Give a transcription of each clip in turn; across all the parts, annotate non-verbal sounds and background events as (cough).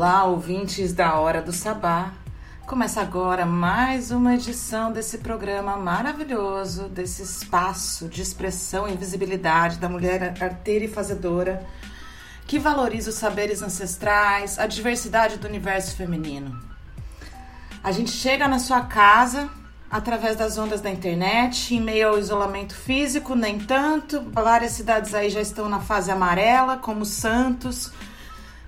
Olá, ouvintes da Hora do Sabá. Começa agora mais uma edição desse programa maravilhoso, desse espaço de expressão e visibilidade da mulher arteira e fazedora, que valoriza os saberes ancestrais, a diversidade do universo feminino. A gente chega na sua casa através das ondas da internet, em meio ao isolamento físico, nem tanto. Várias cidades aí já estão na fase amarela, como Santos,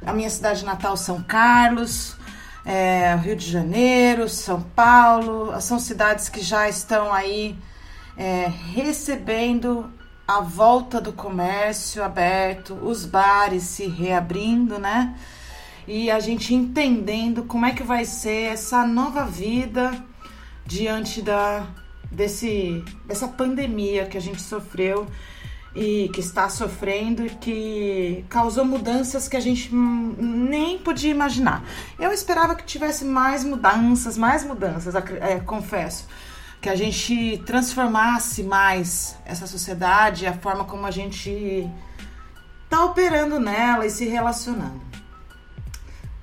a minha cidade natal, São Carlos, é, Rio de Janeiro, São Paulo. São cidades que já estão aí é, recebendo a volta do comércio aberto, os bares se reabrindo, né? E a gente entendendo como é que vai ser essa nova vida diante da, desse, dessa pandemia que a gente sofreu e que está sofrendo e que causou mudanças que a gente nem podia imaginar. Eu esperava que tivesse mais mudanças, mais mudanças, é, confesso, que a gente transformasse mais essa sociedade, a forma como a gente está operando nela e se relacionando.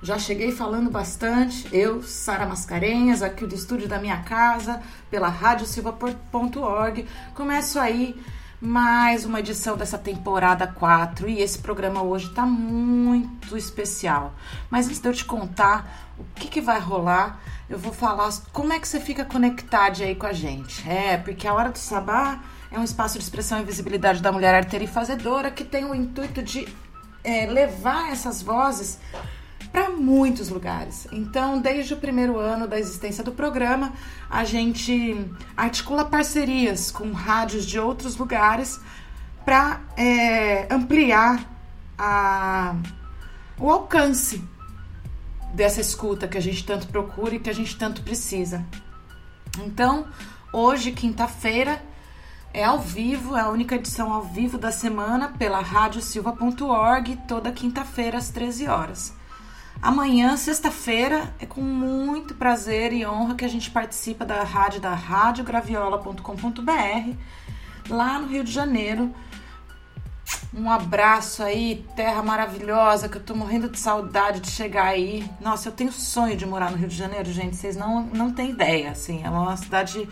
Já cheguei falando bastante, eu, Sara Mascarenhas, aqui do estúdio da minha casa, pela radiosilva.org. Começo aí mais uma edição dessa temporada 4 e esse programa hoje está muito especial. Mas antes de eu te contar o que, que vai rolar, eu vou falar como é que você fica conectado aí com a gente. É, porque a Hora do Sabá é um espaço de expressão e visibilidade da mulher arteira e fazedora que tem o intuito de é, levar essas vozes para muitos lugares. Então, desde o primeiro ano da existência do programa, a gente articula parcerias com rádios de outros lugares para é, ampliar a, o alcance dessa escuta que a gente tanto procura e que a gente tanto precisa. Então, hoje, quinta-feira, é ao vivo, é a única edição ao vivo da semana pela radiosilva.org, toda quinta-feira às 13 horas. Amanhã, sexta-feira, é com muito prazer e honra que a gente participa da rádio da radiograviola.com.br, lá no Rio de Janeiro. Um abraço aí, terra maravilhosa, que eu tô morrendo de saudade de chegar aí. Nossa, eu tenho sonho de morar no Rio de Janeiro, gente, vocês não, não têm ideia, assim, é uma cidade...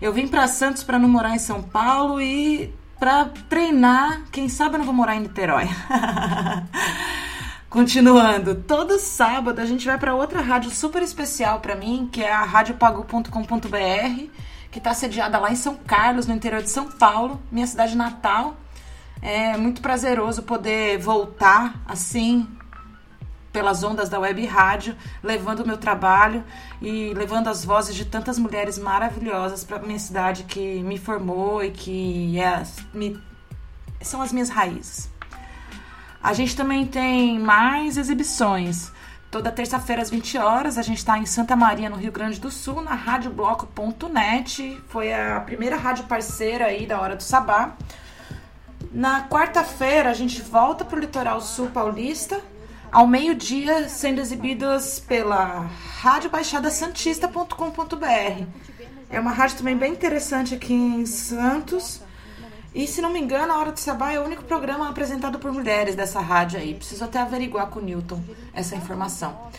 Eu vim para Santos para não morar em São Paulo e para treinar, quem sabe eu não vou morar em Niterói. (laughs) Continuando, todo sábado a gente vai para outra rádio super especial para mim, que é a radiopagu.com.br, que está sediada lá em São Carlos, no interior de São Paulo, minha cidade natal. É muito prazeroso poder voltar assim pelas ondas da web rádio, levando o meu trabalho e levando as vozes de tantas mulheres maravilhosas para minha cidade que me formou e que é, me, são as minhas raízes. A gente também tem mais exibições. Toda terça-feira às 20 horas, a gente está em Santa Maria, no Rio Grande do Sul, na radiobloco.net. Foi a primeira rádio parceira aí da Hora do Sabá. Na quarta-feira, a gente volta para o litoral sul paulista, ao meio-dia, sendo exibidas pela radiobaixadasantista.com.br. É uma rádio também bem interessante aqui em Santos. E se não me engano, a Hora do Sabá é o único programa apresentado por mulheres dessa rádio aí. Preciso até averiguar com o Newton essa informação.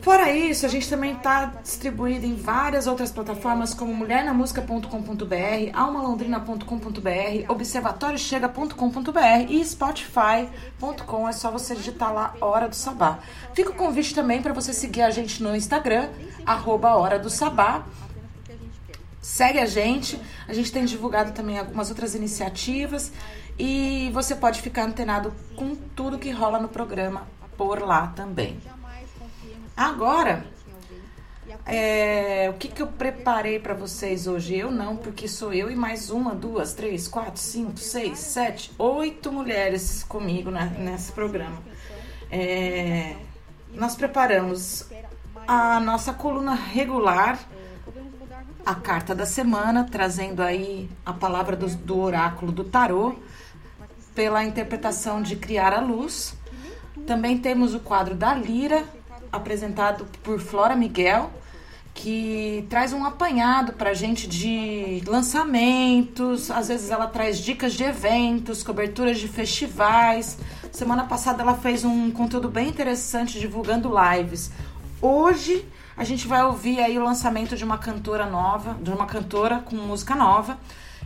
Fora isso, a gente também está distribuído em várias outras plataformas como mulhernamusica.com.br, almalondrina.com.br, observatóriochega.com.br e spotify.com. É só você digitar lá Hora do Sabá. Fica o convite também para você seguir a gente no Instagram, arroba Hora do Sabá. Segue a gente, a gente tem divulgado também algumas outras iniciativas e você pode ficar antenado com tudo que rola no programa por lá também. Agora, é, o que, que eu preparei para vocês hoje? Eu não, porque sou eu e mais uma, duas, três, quatro, cinco, seis, sete, oito mulheres comigo né, nesse programa. É, nós preparamos a nossa coluna regular a carta da semana, trazendo aí a palavra do, do oráculo do tarô, pela interpretação de Criar a Luz. Também temos o quadro da Lira, apresentado por Flora Miguel, que traz um apanhado para gente de lançamentos. Às vezes ela traz dicas de eventos, coberturas de festivais, Semana passada ela fez um conteúdo bem interessante divulgando lives. Hoje a gente vai ouvir aí o lançamento de uma cantora nova, de uma cantora com música nova.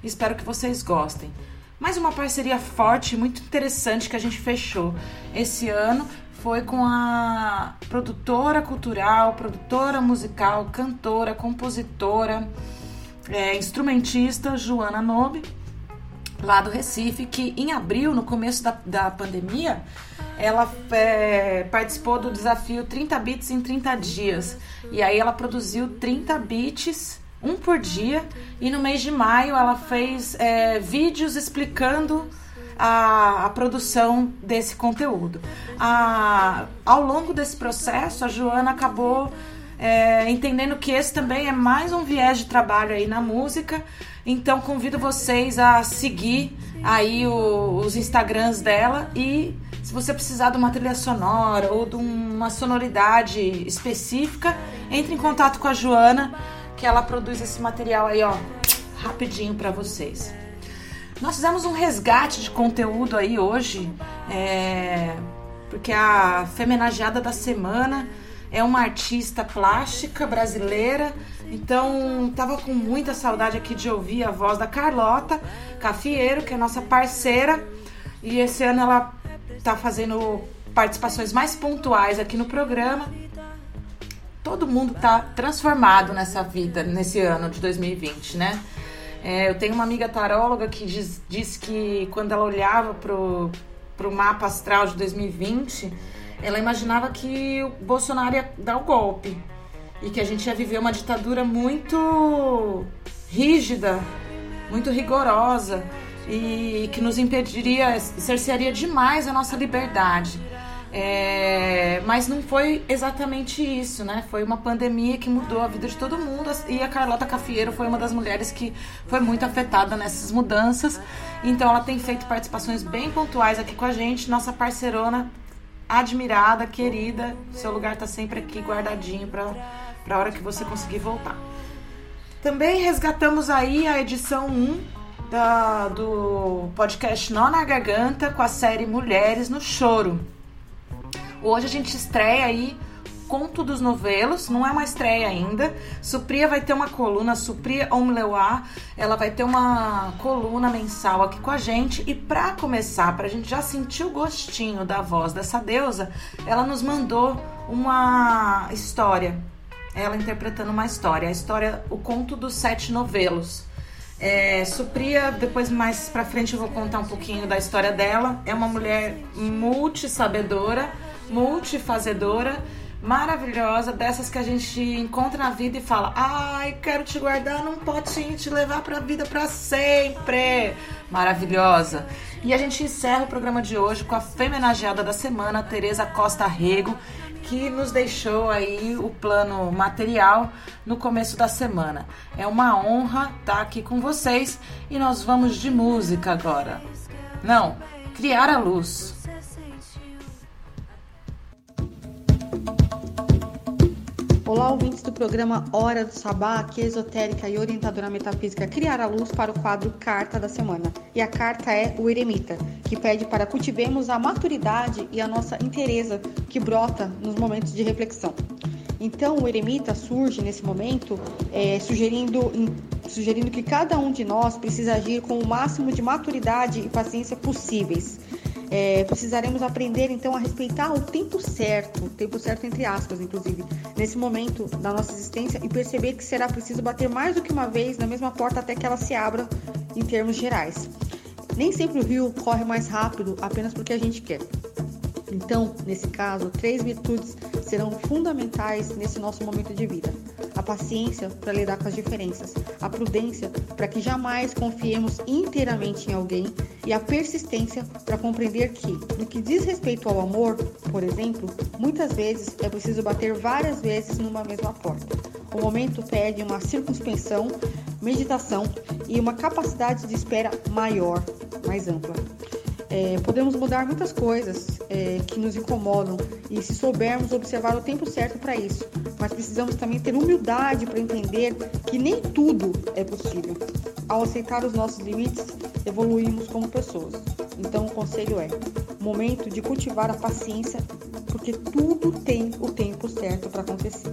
Espero que vocês gostem. Mais uma parceria forte, muito interessante que a gente fechou esse ano foi com a produtora cultural, produtora musical, cantora, compositora, é, instrumentista Joana Nobe, lá do Recife, que em abril, no começo da, da pandemia, ela é, participou do desafio 30 bits em 30 dias. E aí ela produziu 30 bits, um por dia, e no mês de maio ela fez é, vídeos explicando a, a produção desse conteúdo. A, ao longo desse processo, a Joana acabou é, entendendo que esse também é mais um viés de trabalho aí na música. Então convido vocês a seguir aí o, os Instagrams dela e se você precisar de uma trilha sonora ou de uma sonoridade específica, entre em contato com a Joana, que ela produz esse material aí, ó, rapidinho para vocês. Nós fizemos um resgate de conteúdo aí hoje, é, porque a femenageada da semana é uma artista plástica brasileira, então tava com muita saudade aqui de ouvir a voz da Carlota Cafieiro, que é nossa parceira, e esse ano ela tá fazendo participações mais pontuais aqui no programa. Todo mundo tá transformado nessa vida, nesse ano de 2020, né? É, eu tenho uma amiga taróloga que diz, diz que quando ela olhava pro, pro mapa astral de 2020, ela imaginava que o Bolsonaro ia dar o golpe e que a gente ia viver uma ditadura muito rígida, muito rigorosa e que nos impediria, cercearia demais a nossa liberdade. É, mas não foi exatamente isso, né? Foi uma pandemia que mudou a vida de todo mundo e a Carlota Cafieiro foi uma das mulheres que foi muito afetada nessas mudanças. Então ela tem feito participações bem pontuais aqui com a gente, nossa parceirona admirada, querida. Seu lugar tá sempre aqui guardadinho para a hora que você conseguir voltar. Também resgatamos aí a edição 1 da, do podcast Nó na Garganta com a série Mulheres no Choro. Hoje a gente estreia aí Conto dos Novelos, não é uma estreia ainda. Supria vai ter uma coluna, Supria Omleuá, ela vai ter uma coluna mensal aqui com a gente. E para começar, para a gente já sentir o gostinho da voz dessa deusa, ela nos mandou uma história. Ela interpretando uma história, a história, o conto dos sete novelos. É, Supria, depois mais pra frente eu vou contar um pouquinho da história dela. É uma mulher multisabedora multifazedora, maravilhosa, dessas que a gente encontra na vida e fala: "Ai, quero te guardar num potinho, te levar para a vida para sempre". Maravilhosa. E a gente encerra o programa de hoje com a femenageada da semana, Teresa Costa Rego, que nos deixou aí o plano material no começo da semana. É uma honra estar aqui com vocês e nós vamos de música agora. Não, criar a luz. Olá, ouvintes do programa Hora do Sabá, aqui é esotérica e orientadora metafísica Criar a Luz para o quadro Carta da Semana. E a carta é o Eremita, que pede para cultivemos a maturidade e a nossa inteireza que brota nos momentos de reflexão. Então, o eremita surge nesse momento é, sugerindo, sugerindo que cada um de nós precisa agir com o máximo de maturidade e paciência possíveis é, precisaremos aprender então a respeitar o tempo certo, o tempo certo entre aspas, inclusive, nesse momento da nossa existência e perceber que será preciso bater mais do que uma vez na mesma porta até que ela se abra em termos gerais. Nem sempre o rio corre mais rápido apenas porque a gente quer. Então, nesse caso, três virtudes serão fundamentais nesse nosso momento de vida: paciência para lidar com as diferenças, a prudência para que jamais confiemos inteiramente em alguém e a persistência para compreender que, no que diz respeito ao amor, por exemplo, muitas vezes é preciso bater várias vezes numa mesma porta. O momento pede uma circunspensão, meditação e uma capacidade de espera maior, mais ampla. É, podemos mudar muitas coisas é, que nos incomodam e se soubermos observar o tempo certo para isso, mas precisamos também ter humildade para entender que nem tudo é possível. Ao aceitar os nossos limites, evoluímos como pessoas. Então o conselho é: Momento de cultivar a paciência, porque tudo tem o tempo certo para acontecer.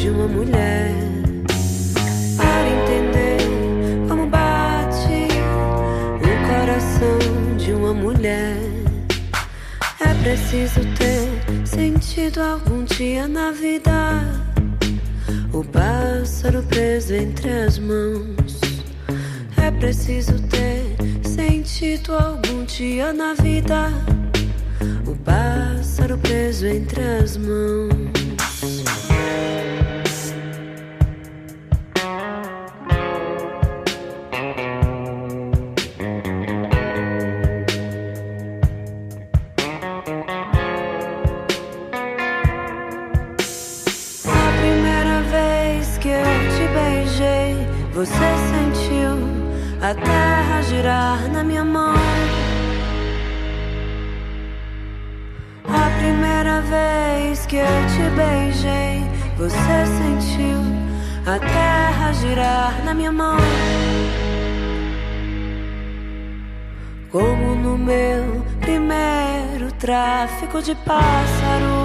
de uma mulher. Para entender como bate o coração de uma mulher. É preciso ter sentido algum dia na vida o pássaro preso entre as mãos. É preciso ter sentido algum dia na vida. O pássaro preso entre as mãos. Tráfico de pássaros.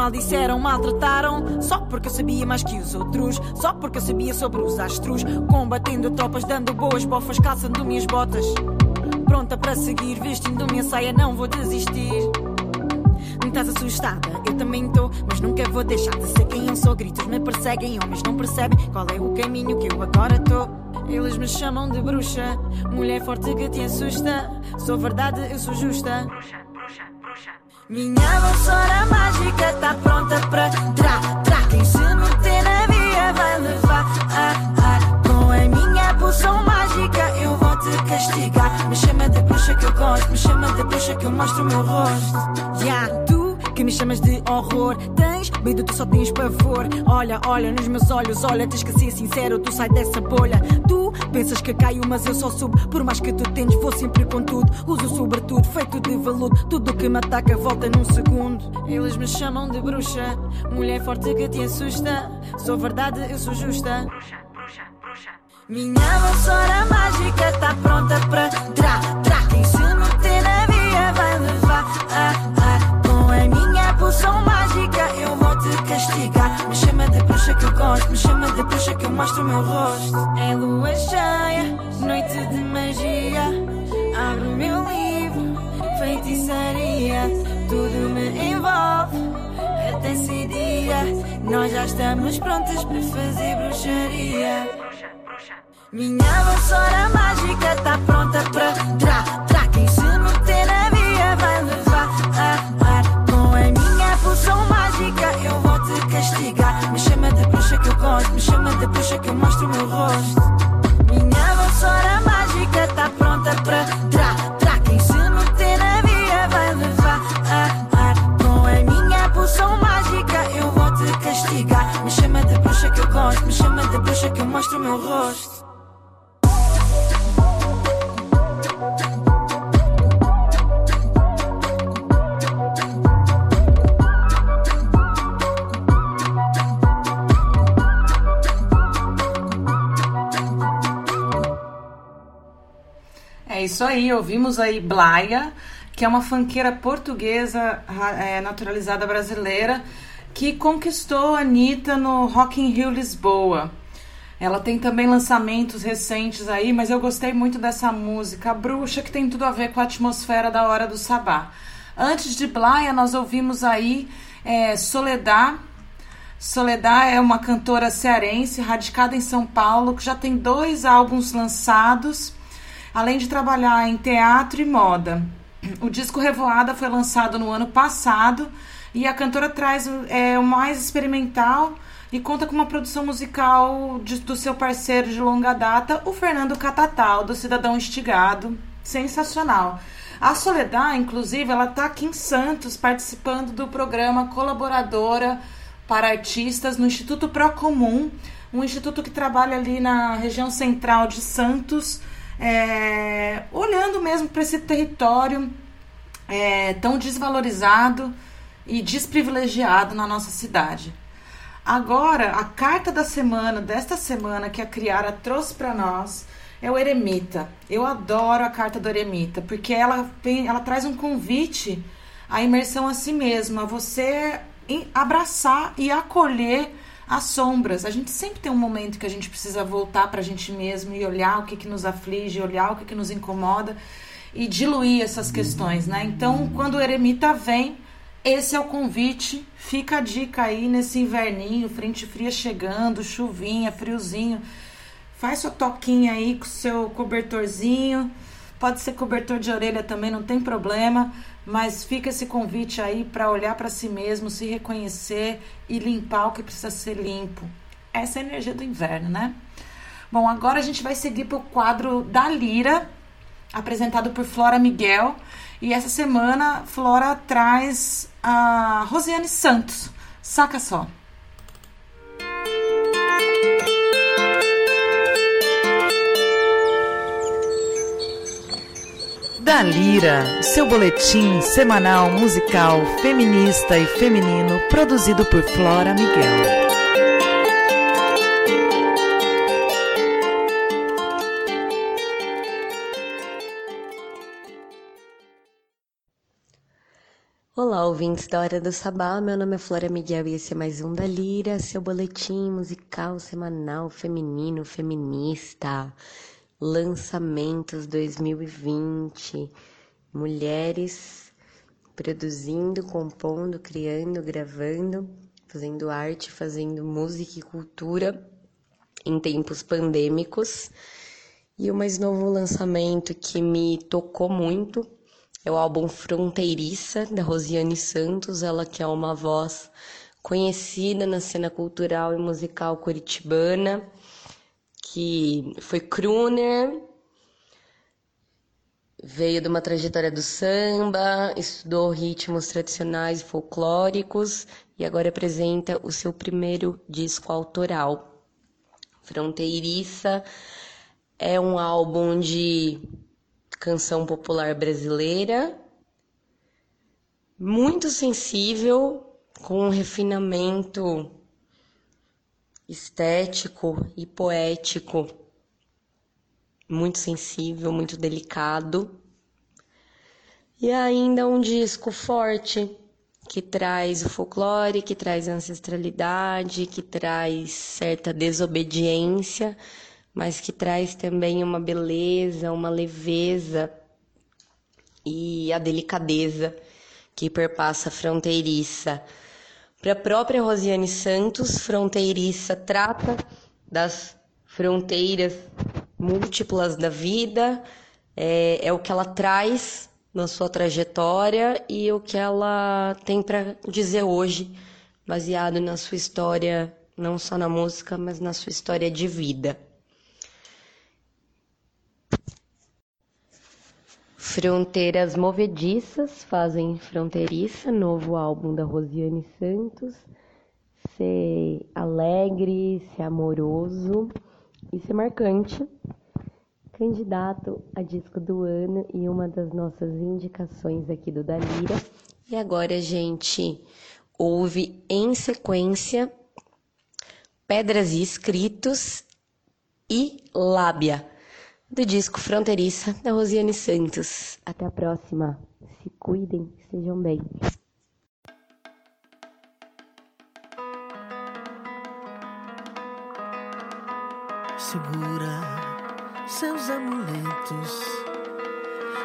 Maldisseram, maltrataram. Só porque eu sabia mais que os outros. Só porque eu sabia sobre os astros. Combatendo tropas, dando boas bofas, calçando minhas botas. Pronta para seguir, vestindo minha saia, não vou desistir. estás assustada, eu também estou, mas nunca vou deixar de ser quem eu sou. Gritos me perseguem, homens não percebem qual é o caminho que eu agora estou. Eles me chamam de bruxa, mulher forte que te assusta. Sou verdade, eu sou justa. Minha vassoura mágica tá pronta pra tra, tra. Quem se meter na via vai levar a, a. Com a minha poção mágica eu vou te castigar. Me chama de bruxa que eu gosto, me chama de bruxa que eu mostro o meu rosto. Yeah, que me chamas de horror. Tens medo, tu só tens pavor. Olha, olha nos meus olhos, olha, tens que ser sincero, tu sai dessa bolha. Tu pensas que caio, mas eu só subo. Por mais que tu tentes, vou sempre com tudo. Uso sobretudo, feito de veludo. Tudo que me ataca volta num segundo. Eles me chamam de bruxa, mulher forte que te assusta. Sou verdade, eu sou justa. Minha vassoura mágica tá pronta pra tra, tra. Quem poção mágica eu vou te castigar. Me chama de bruxa que eu gosto, me chama de bruxa que eu mostro o meu rosto. É lua cheia, noite de magia. Abro o meu livro, feitiçaria. Tudo me envolve. Até esse dia, nós já estamos prontas para fazer bruxaria. Minha vassoura mágica tá pronta pra tra, tra. Quem se que eu gosto, me chama de bruxa que eu mostro o meu rosto. Minha vassoura mágica tá pronta pra tra, tra. Quem se meter na via vai levar a, a. Com a minha poção mágica eu vou te castigar. Me chama de bruxa que eu gosto, me chama de bruxa que eu mostro o meu rosto. É isso aí, ouvimos aí Blaia, que é uma fanqueira portuguesa é, naturalizada brasileira que conquistou a Anitta no Rock in Rio Lisboa. Ela tem também lançamentos recentes aí, mas eu gostei muito dessa música, Bruxa, que tem tudo a ver com a atmosfera da Hora do Sabá. Antes de Blaia, nós ouvimos aí é, Soledad. Soledad é uma cantora cearense, radicada em São Paulo, que já tem dois álbuns lançados além de trabalhar em teatro e moda. O disco Revoada foi lançado no ano passado e a cantora traz é, o mais experimental e conta com uma produção musical de, do seu parceiro de longa data, o Fernando Catatal, do Cidadão Estigado. Sensacional. A Soledad, inclusive, ela está aqui em Santos participando do programa Colaboradora para Artistas no Instituto Procomum, um instituto que trabalha ali na região central de Santos é, olhando mesmo para esse território é, tão desvalorizado e desprivilegiado na nossa cidade. Agora, a carta da semana, desta semana que a Criara trouxe para nós, é o Eremita. Eu adoro a carta do Eremita, porque ela, tem, ela traz um convite à imersão a si mesma, a você abraçar e acolher as sombras. A gente sempre tem um momento que a gente precisa voltar para a gente mesmo e olhar o que, que nos aflige, olhar o que, que nos incomoda e diluir essas questões, né? Então, quando o eremita vem, esse é o convite. Fica a dica aí nesse inverninho, frente fria chegando, chuvinha, friozinho. Faz sua toquinha aí com seu cobertorzinho. Pode ser cobertor de orelha também, não tem problema mas fica esse convite aí para olhar para si mesmo, se reconhecer e limpar o que precisa ser limpo. Essa é a energia do inverno, né? Bom, agora a gente vai seguir para o quadro da Lira, apresentado por Flora Miguel. E essa semana, Flora traz a Rosiane Santos. Saca só. Da Lira, seu boletim semanal musical feminista e feminino produzido por Flora Miguel. Olá, ouvintes da Hora do Sabá. Meu nome é Flora Miguel e esse é mais um da Lira, seu boletim musical semanal feminino, feminista lançamentos 2020, mulheres produzindo, compondo, criando, gravando, fazendo arte, fazendo música e cultura em tempos pandêmicos. E o mais novo lançamento que me tocou muito é o álbum Fronteiriça, da Rosiane Santos, ela que é uma voz conhecida na cena cultural e musical curitibana, que foi crooner, veio de uma trajetória do samba, estudou ritmos tradicionais e folclóricos e agora apresenta o seu primeiro disco autoral. Fronteiriça é um álbum de canção popular brasileira, muito sensível, com um refinamento estético e poético, muito sensível, muito delicado. E ainda um disco forte que traz o folclore, que traz a ancestralidade, que traz certa desobediência mas que traz também uma beleza, uma leveza e a delicadeza que perpassa a fronteiriça. Para a própria Rosiane Santos, fronteiriça trata das fronteiras múltiplas da vida, é, é o que ela traz na sua trajetória e o que ela tem para dizer hoje, baseado na sua história, não só na música, mas na sua história de vida. Fronteiras Movediças fazem Fronteiriça, novo álbum da Rosiane Santos. Ser alegre, ser amoroso e ser marcante. Candidato a disco do ano e uma das nossas indicações aqui do Dalira. E agora a gente ouve em sequência Pedras e Escritos e Lábia do disco Fronteiriça da Rosiane Santos. Até a próxima. Se cuidem, estejam bem. Segura seus amuletos,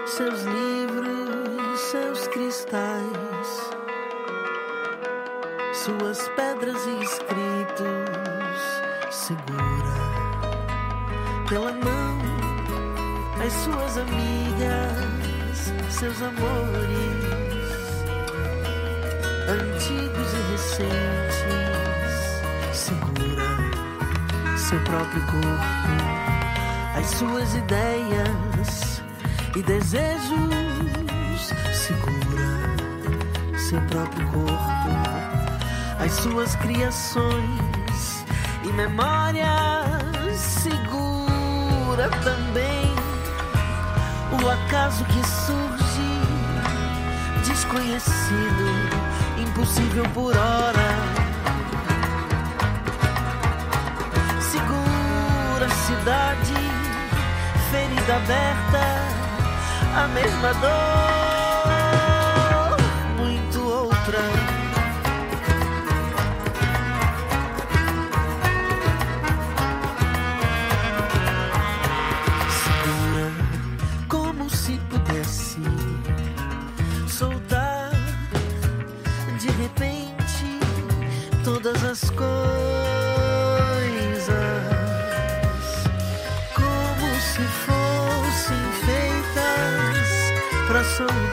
seus livros, seus cristais, suas pedras e escritos. Segura pela mão as suas amigas, seus amores, antigos e recentes. Segura seu próprio corpo, as suas ideias e desejos. Segura seu próprio corpo, as suas criações e memórias. Segura também o acaso que surge, desconhecido, impossível por hora. Segura a cidade, ferida aberta, a mesma dor,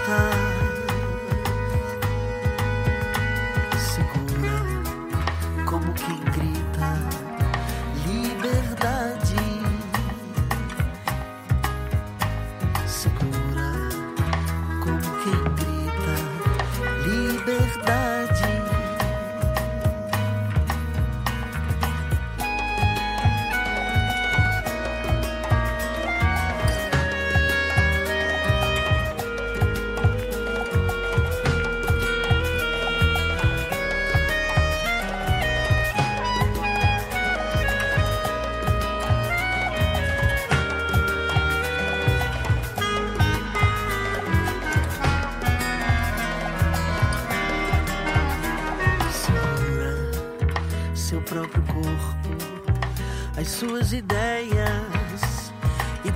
soltar.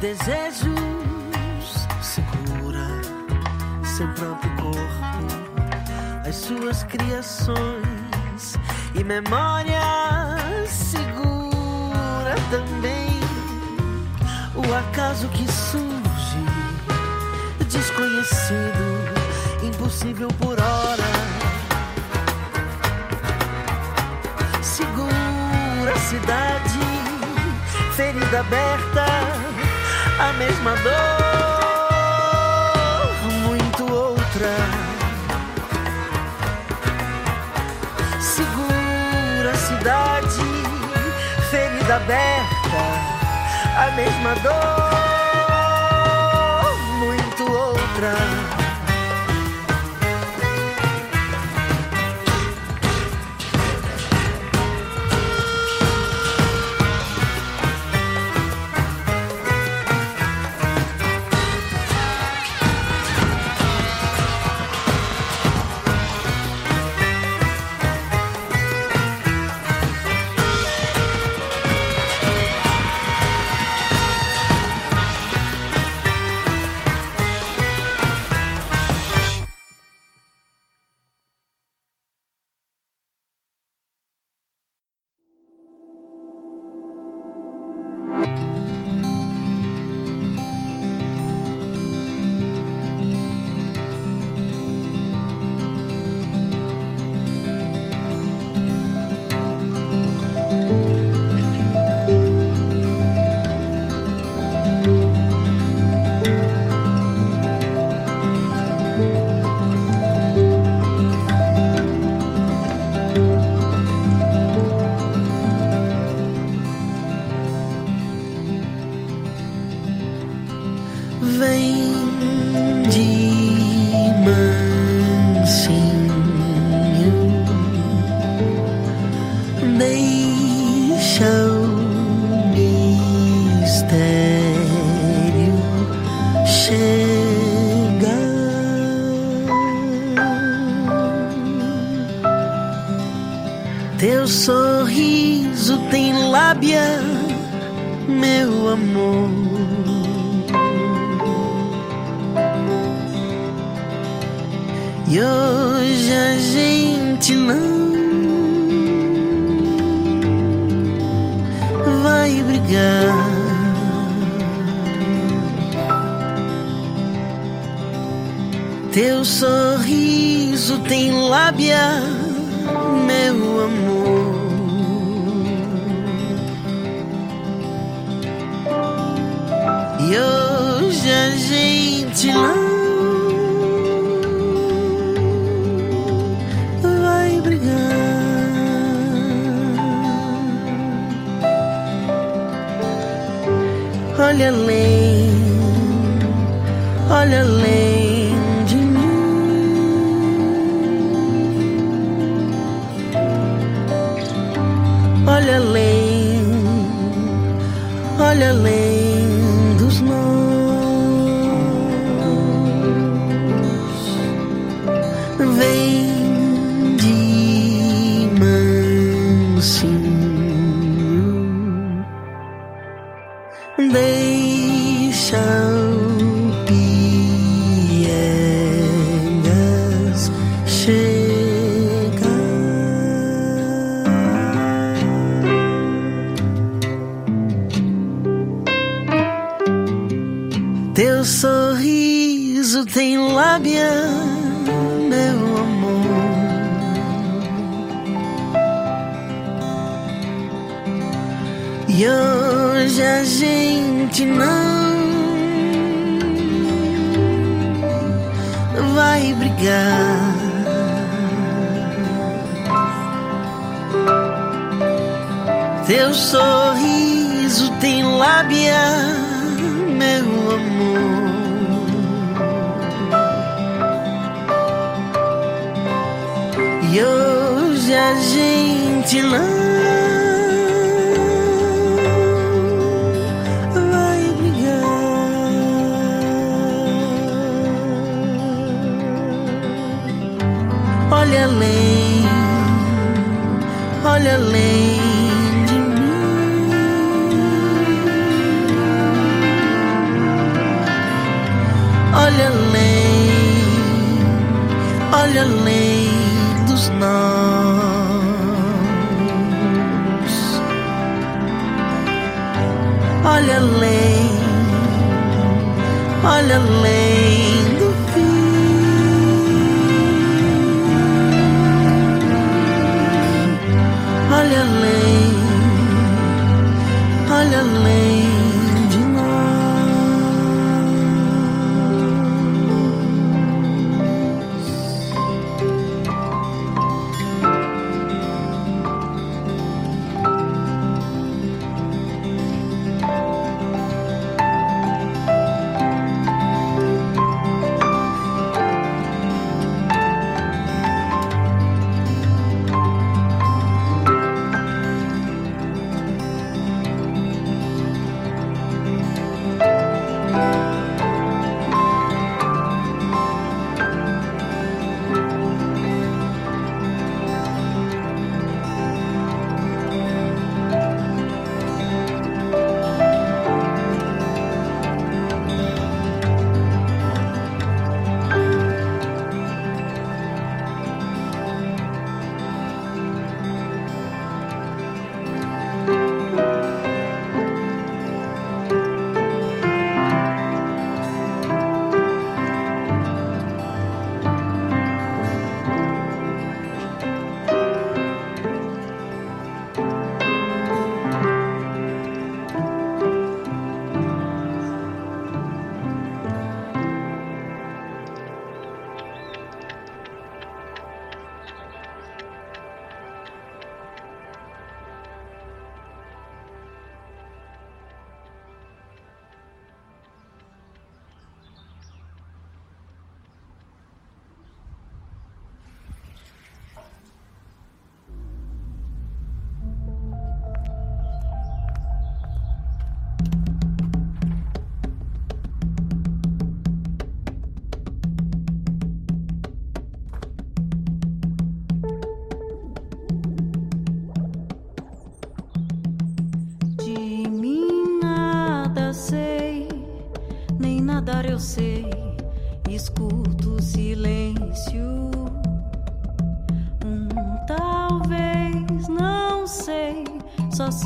desejos. Segura seu próprio corpo, as suas criações e memórias. Segura também o acaso que surge desconhecido, impossível por hora. Segura a cidade, ferida aberta a mesma dor, muito outra. Segura cidade, ferida aberta, a mesma dor, muito outra.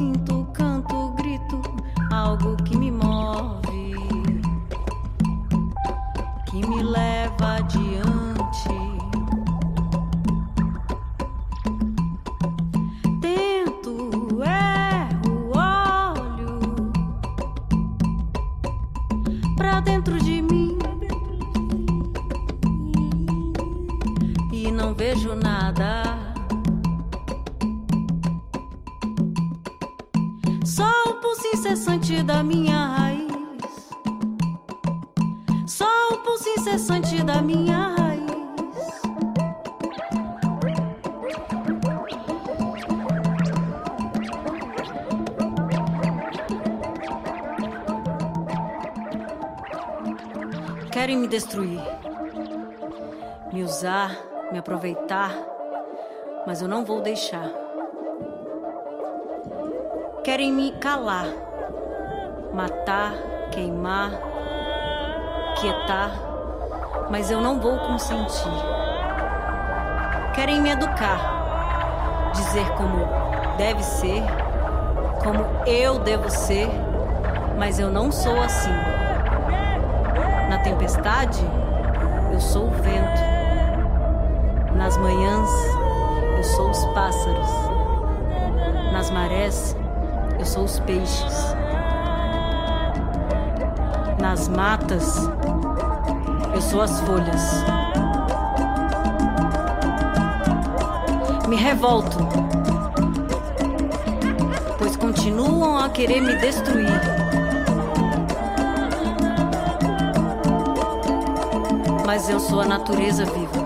Sinto, aproveitar, mas eu não vou deixar. Querem me calar, matar, queimar, quietar, mas eu não vou consentir. Querem me educar, dizer como deve ser, como eu devo ser, mas eu não sou assim. Na tempestade, eu sou o vento. Nas manhãs, eu sou os pássaros. Nas marés, eu sou os peixes. Nas matas, eu sou as folhas. Me revolto, pois continuam a querer me destruir. Mas eu sou a natureza viva.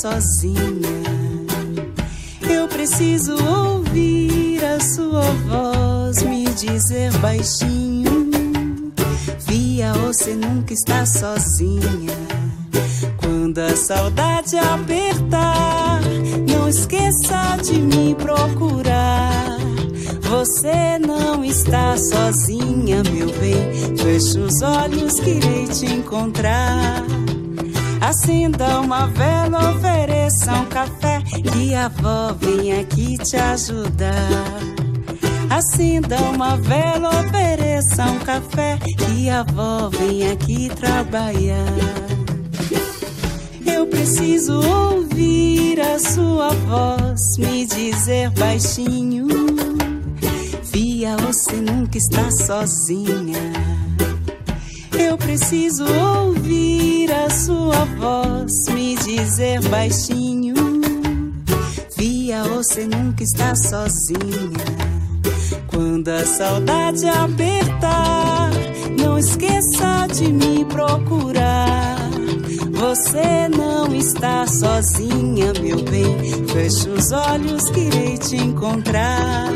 Sozinha. Eu preciso ouvir a sua voz me dizer baixinho: Fia, você nunca está sozinha. Quando a saudade apertar, não esqueça de me procurar. Você não está sozinha, meu bem. Feche os olhos que irei te encontrar. Acenda uma vela, ofereça um café. Que a avó vem aqui te ajudar. Acenda uma vela, ofereça um café. Que a avó vem aqui trabalhar. Eu preciso ouvir a sua voz me dizer baixinho Fia, você nunca está sozinha. Eu preciso ouvir sua voz me dizer baixinho. Fia, você nunca está sozinha. Quando a saudade apertar, não esqueça de me procurar. Você não está sozinha, meu bem. Feche os olhos que irei te encontrar.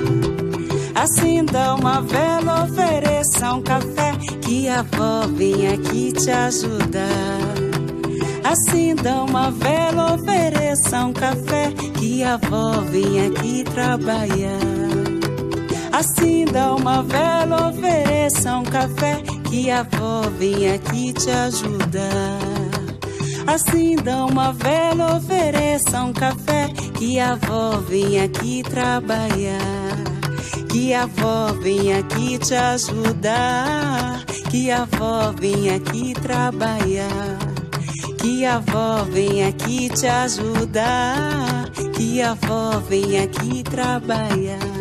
Acenda uma vela, ofereça um café, que a avó vem aqui te ajudar. Acenda uma vela, ofereça um café, que a avó vem aqui trabalhar. Acenda uma vela, ofereça um café, que a avó vem aqui te ajudar. Acenda uma vela, ofereça um café, que a avó vem aqui trabalhar. Que a avó vem aqui te ajudar. Que a avó vem aqui trabalhar. Que a avó vem aqui te ajudar. Que a avó vem aqui trabalhar.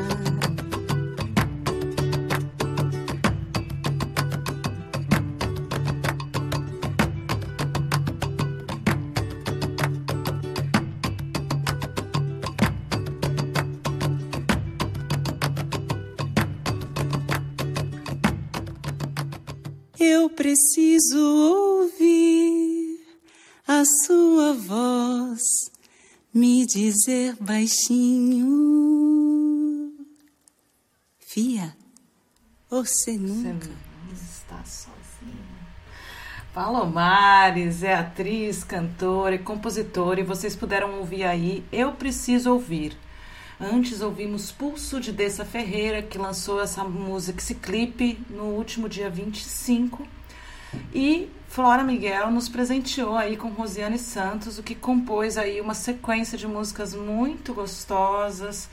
Dizer baixinho. Fia, você nunca. está sozinha. Palomares é atriz, cantora e compositora, e vocês puderam ouvir aí Eu Preciso Ouvir. Antes ouvimos Pulso de Dessa Ferreira, que lançou essa música, esse clipe, no último dia 25. E Flora Miguel nos presenteou aí com Rosiane Santos, o que compôs aí uma sequência de músicas muito gostosas,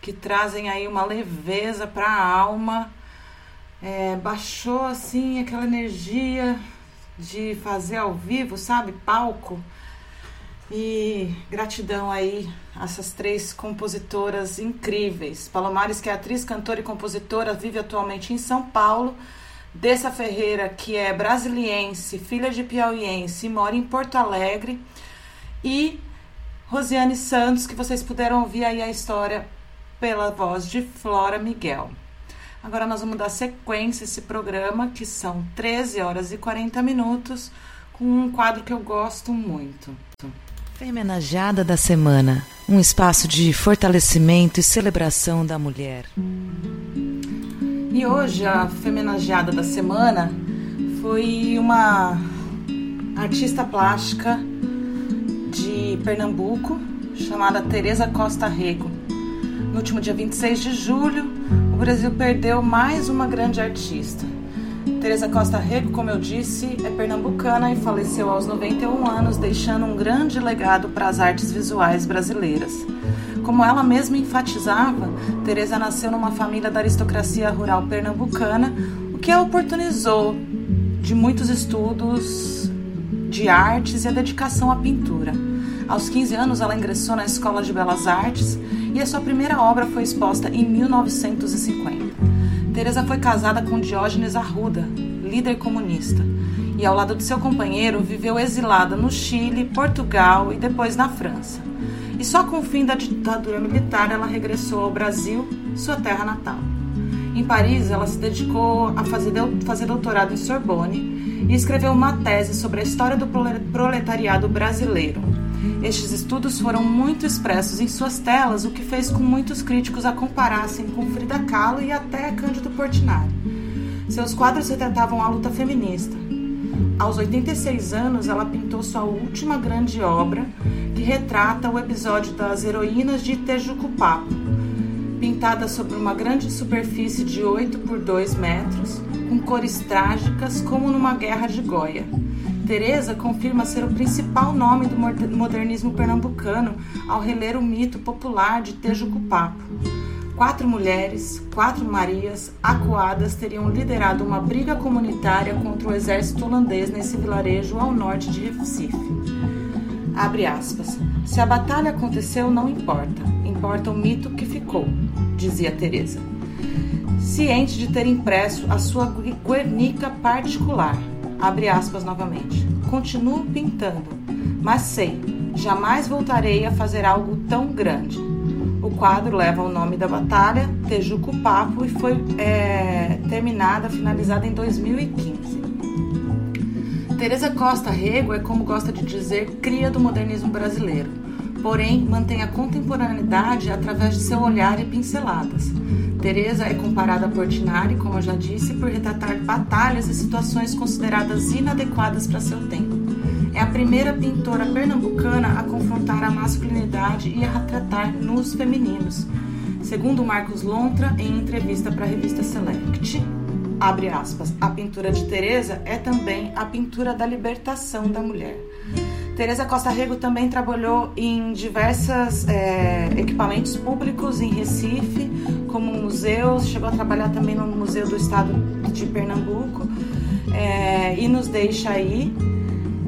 que trazem aí uma leveza para a alma. É, baixou assim aquela energia de fazer ao vivo, sabe? Palco. E gratidão aí a essas três compositoras incríveis. Palomares, que é atriz, cantora e compositora, vive atualmente em São Paulo. Dessa Ferreira, que é brasiliense, filha de piauiense mora em Porto Alegre. E Rosiane Santos, que vocês puderam ouvir aí a história pela voz de Flora Miguel. Agora nós vamos dar sequência a esse programa, que são 13 horas e 40 minutos, com um quadro que eu gosto muito. Femenajada da Semana um espaço de fortalecimento e celebração da mulher. E hoje a femenageada da semana foi uma artista plástica de Pernambuco chamada Teresa Costa Rego. No último dia 26 de julho, o Brasil perdeu mais uma grande artista. Teresa Costa Rego, como eu disse, é pernambucana e faleceu aos 91 anos, deixando um grande legado para as artes visuais brasileiras. Como ela mesma enfatizava, Teresa nasceu numa família da aristocracia rural pernambucana, o que a oportunizou de muitos estudos de artes e a dedicação à pintura. Aos 15 anos, ela ingressou na Escola de Belas Artes e a sua primeira obra foi exposta em 1950. Teresa foi casada com Diógenes Arruda, líder comunista, e ao lado de seu companheiro viveu exilada no Chile, Portugal e depois na França. E só com o fim da ditadura militar ela regressou ao Brasil, sua terra natal. Em Paris, ela se dedicou a fazer, doutorado em Sorbonne e escreveu uma tese sobre a história do proletariado brasileiro. Estes estudos foram muito expressos em suas telas, o que fez com muitos críticos a comparassem com Frida Kahlo e até Cândido Portinari. Seus quadros retratavam a luta feminista. Aos 86 anos, ela pintou sua última grande obra, que retrata o episódio das heroínas de Tejucupapo, pintada sobre uma grande superfície de 8 por 2 metros, com cores trágicas como numa guerra de Goya. Teresa confirma ser o principal nome do modernismo pernambucano ao reler o mito popular de Tejucupapo. Quatro mulheres, quatro Marias, acuadas, teriam liderado uma briga comunitária contra o exército holandês nesse vilarejo ao norte de Recife. Abre aspas. Se a batalha aconteceu, não importa. Importa o mito que ficou, dizia Teresa. Ciente de ter impresso a sua Guernica particular, abre aspas novamente. Continuo pintando, mas sei, jamais voltarei a fazer algo tão grande. O quadro leva o nome da batalha, Tejuco Papo, e foi é, terminada, finalizada em 2015. Teresa Costa Rego é, como gosta de dizer, cria do modernismo brasileiro, porém mantém a contemporaneidade através de seu olhar e pinceladas. Teresa é comparada a Portinari, como eu já disse, por retratar batalhas e situações consideradas inadequadas para seu tempo. É a primeira pintora pernambucana a confrontar a masculinidade e a retratar nus femininos. Segundo Marcos Lontra, em entrevista para a revista Select, abre aspas, a pintura de Teresa é também a pintura da libertação da mulher. Teresa Costa Rego também trabalhou em diversos é, equipamentos públicos em Recife, como museus, chegou a trabalhar também no Museu do Estado de Pernambuco é, e nos deixa aí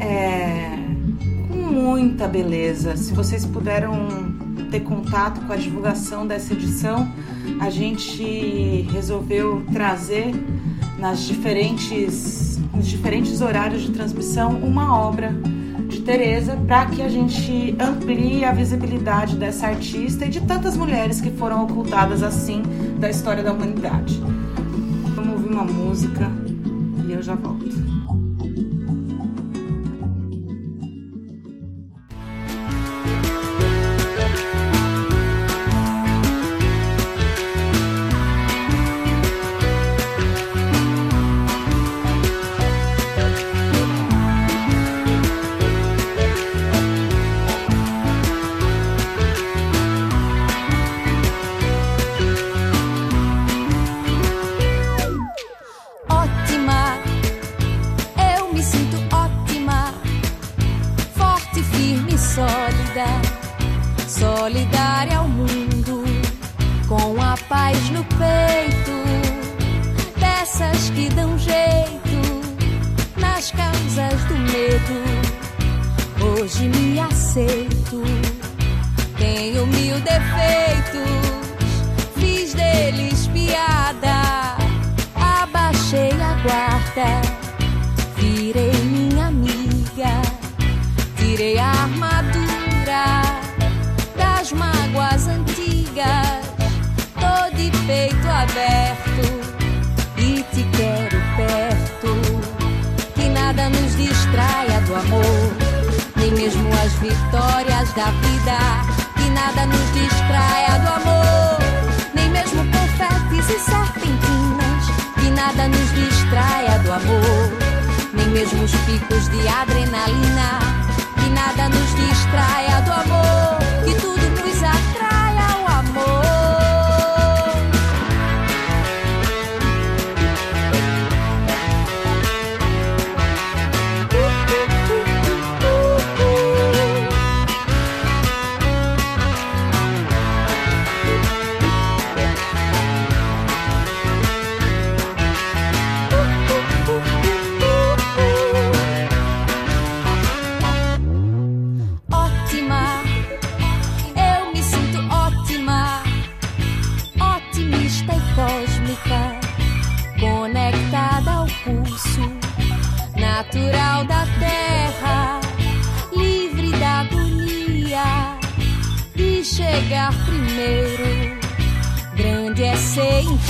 é, com muita beleza. Se vocês puderam ter contato com a divulgação dessa edição, a gente resolveu trazer nas diferentes, nos diferentes horários de transmissão uma obra Teresa para que a gente amplie a visibilidade dessa artista e de tantas mulheres que foram ocultadas assim da história da humanidade. Vamos ouvir uma música e eu já volto.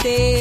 Chegar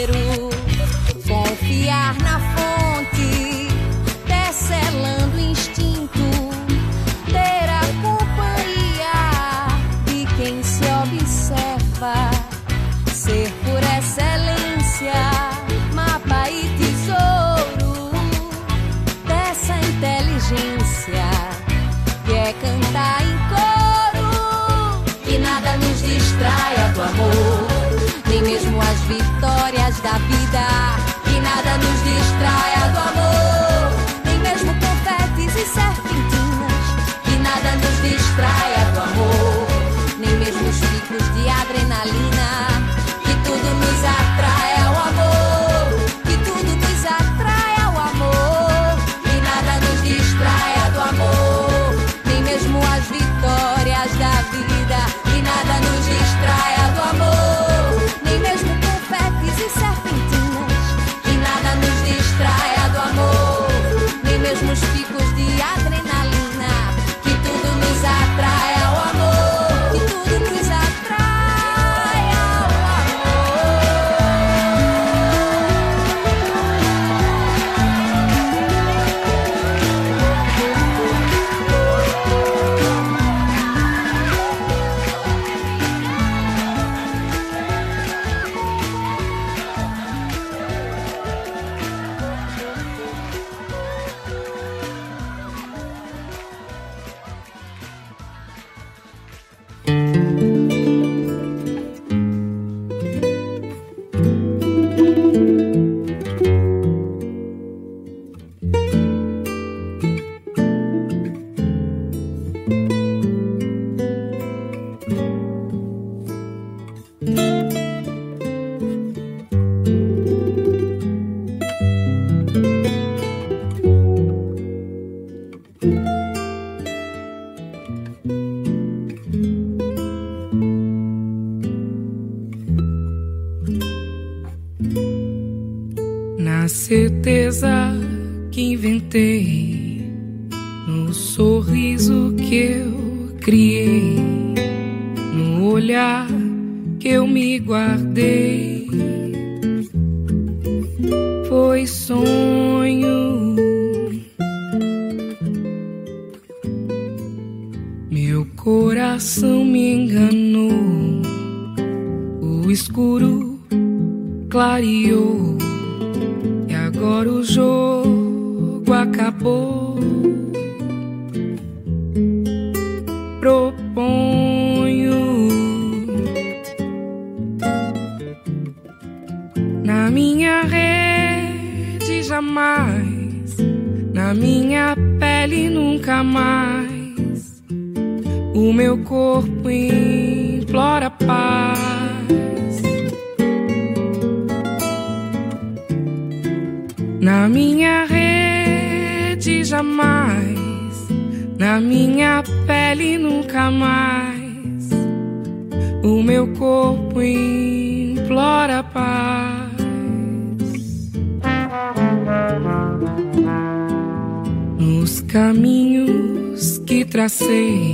caminhos que tracei,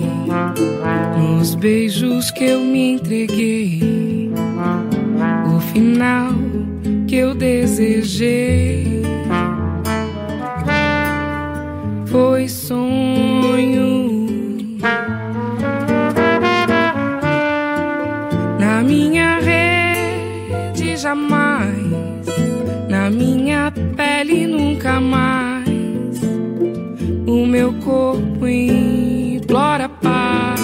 nos beijos que eu me entreguei, o final que eu desejei foi sonho. Na minha rede jamais, na minha pele nunca mais meu corpo implora paz.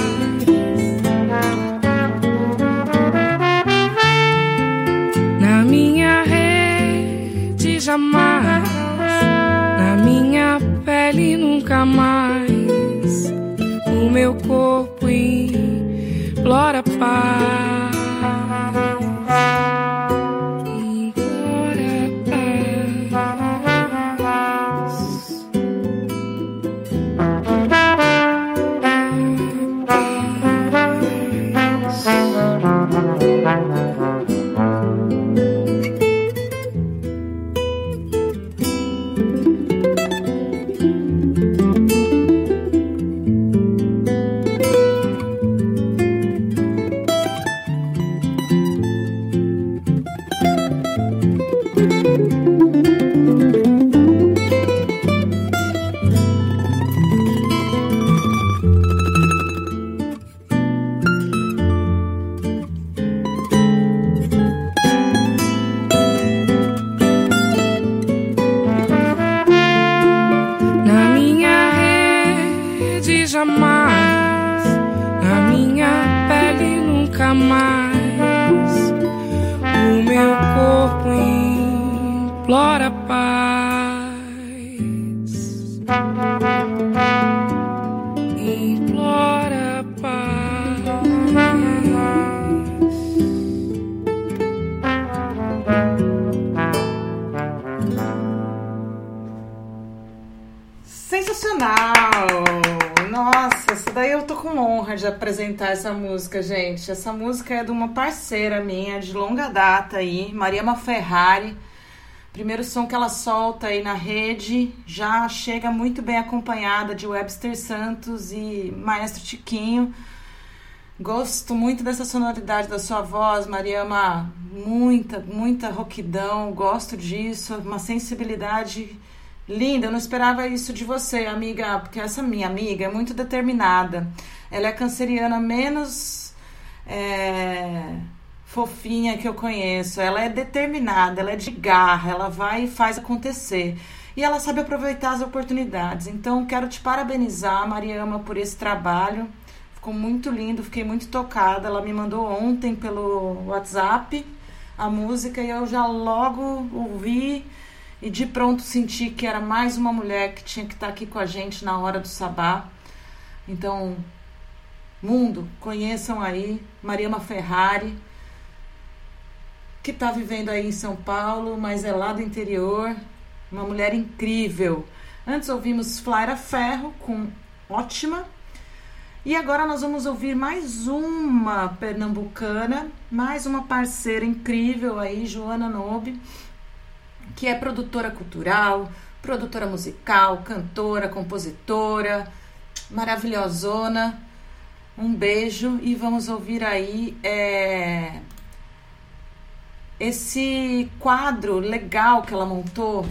Na minha rede jamais, na minha pele nunca mais, o meu corpo música, gente. Essa música é de uma parceira minha de longa data aí, Mariama Ferrari. Primeiro som que ela solta aí na rede já chega muito bem acompanhada de Webster Santos e Maestro Tiquinho. Gosto muito dessa sonoridade da sua voz, Mariama. Muita, muita roquidão. Gosto disso. Uma sensibilidade linda. Eu não esperava isso de você, amiga, porque essa minha amiga é muito determinada. Ela é canceriana menos é, fofinha que eu conheço. Ela é determinada, ela é de garra, ela vai e faz acontecer. E ela sabe aproveitar as oportunidades. Então, quero te parabenizar, Mariama, por esse trabalho. Ficou muito lindo, fiquei muito tocada. Ela me mandou ontem pelo WhatsApp a música e eu já logo ouvi e de pronto senti que era mais uma mulher que tinha que estar aqui com a gente na hora do sabá. Então, Mundo, conheçam aí Mariama Ferrari, que está vivendo aí em São Paulo, mas é lá do interior, uma mulher incrível. Antes ouvimos Flaira Ferro com Ótima. E agora nós vamos ouvir mais uma pernambucana, mais uma parceira incrível aí, Joana Nobe, que é produtora cultural, produtora musical, cantora, compositora, maravilhosona um beijo e vamos ouvir aí é, esse quadro legal que ela montou.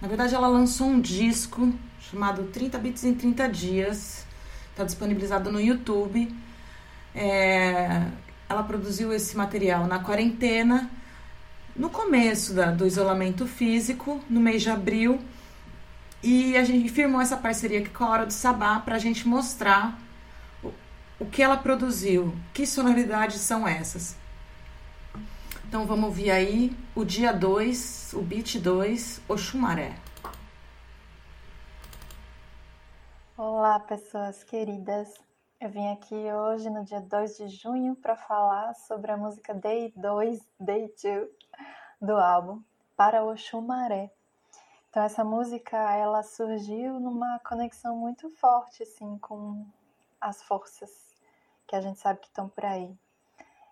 Na verdade, ela lançou um disco chamado 30 Bits em 30 Dias. Está disponibilizado no YouTube. É, ela produziu esse material na quarentena, no começo da, do isolamento físico, no mês de abril. E a gente firmou essa parceria aqui com a Hora do Sabá para a gente mostrar o que ela produziu, que sonoridades são essas. Então vamos ouvir aí o dia 2, o beat 2, Oxumaré. Olá, pessoas queridas. Eu vim aqui hoje, no dia 2 de junho, para falar sobre a música Day 2, Day 2 do álbum Para Oxumaré. Então essa música, ela surgiu numa conexão muito forte assim com as forças que a gente sabe que estão por aí.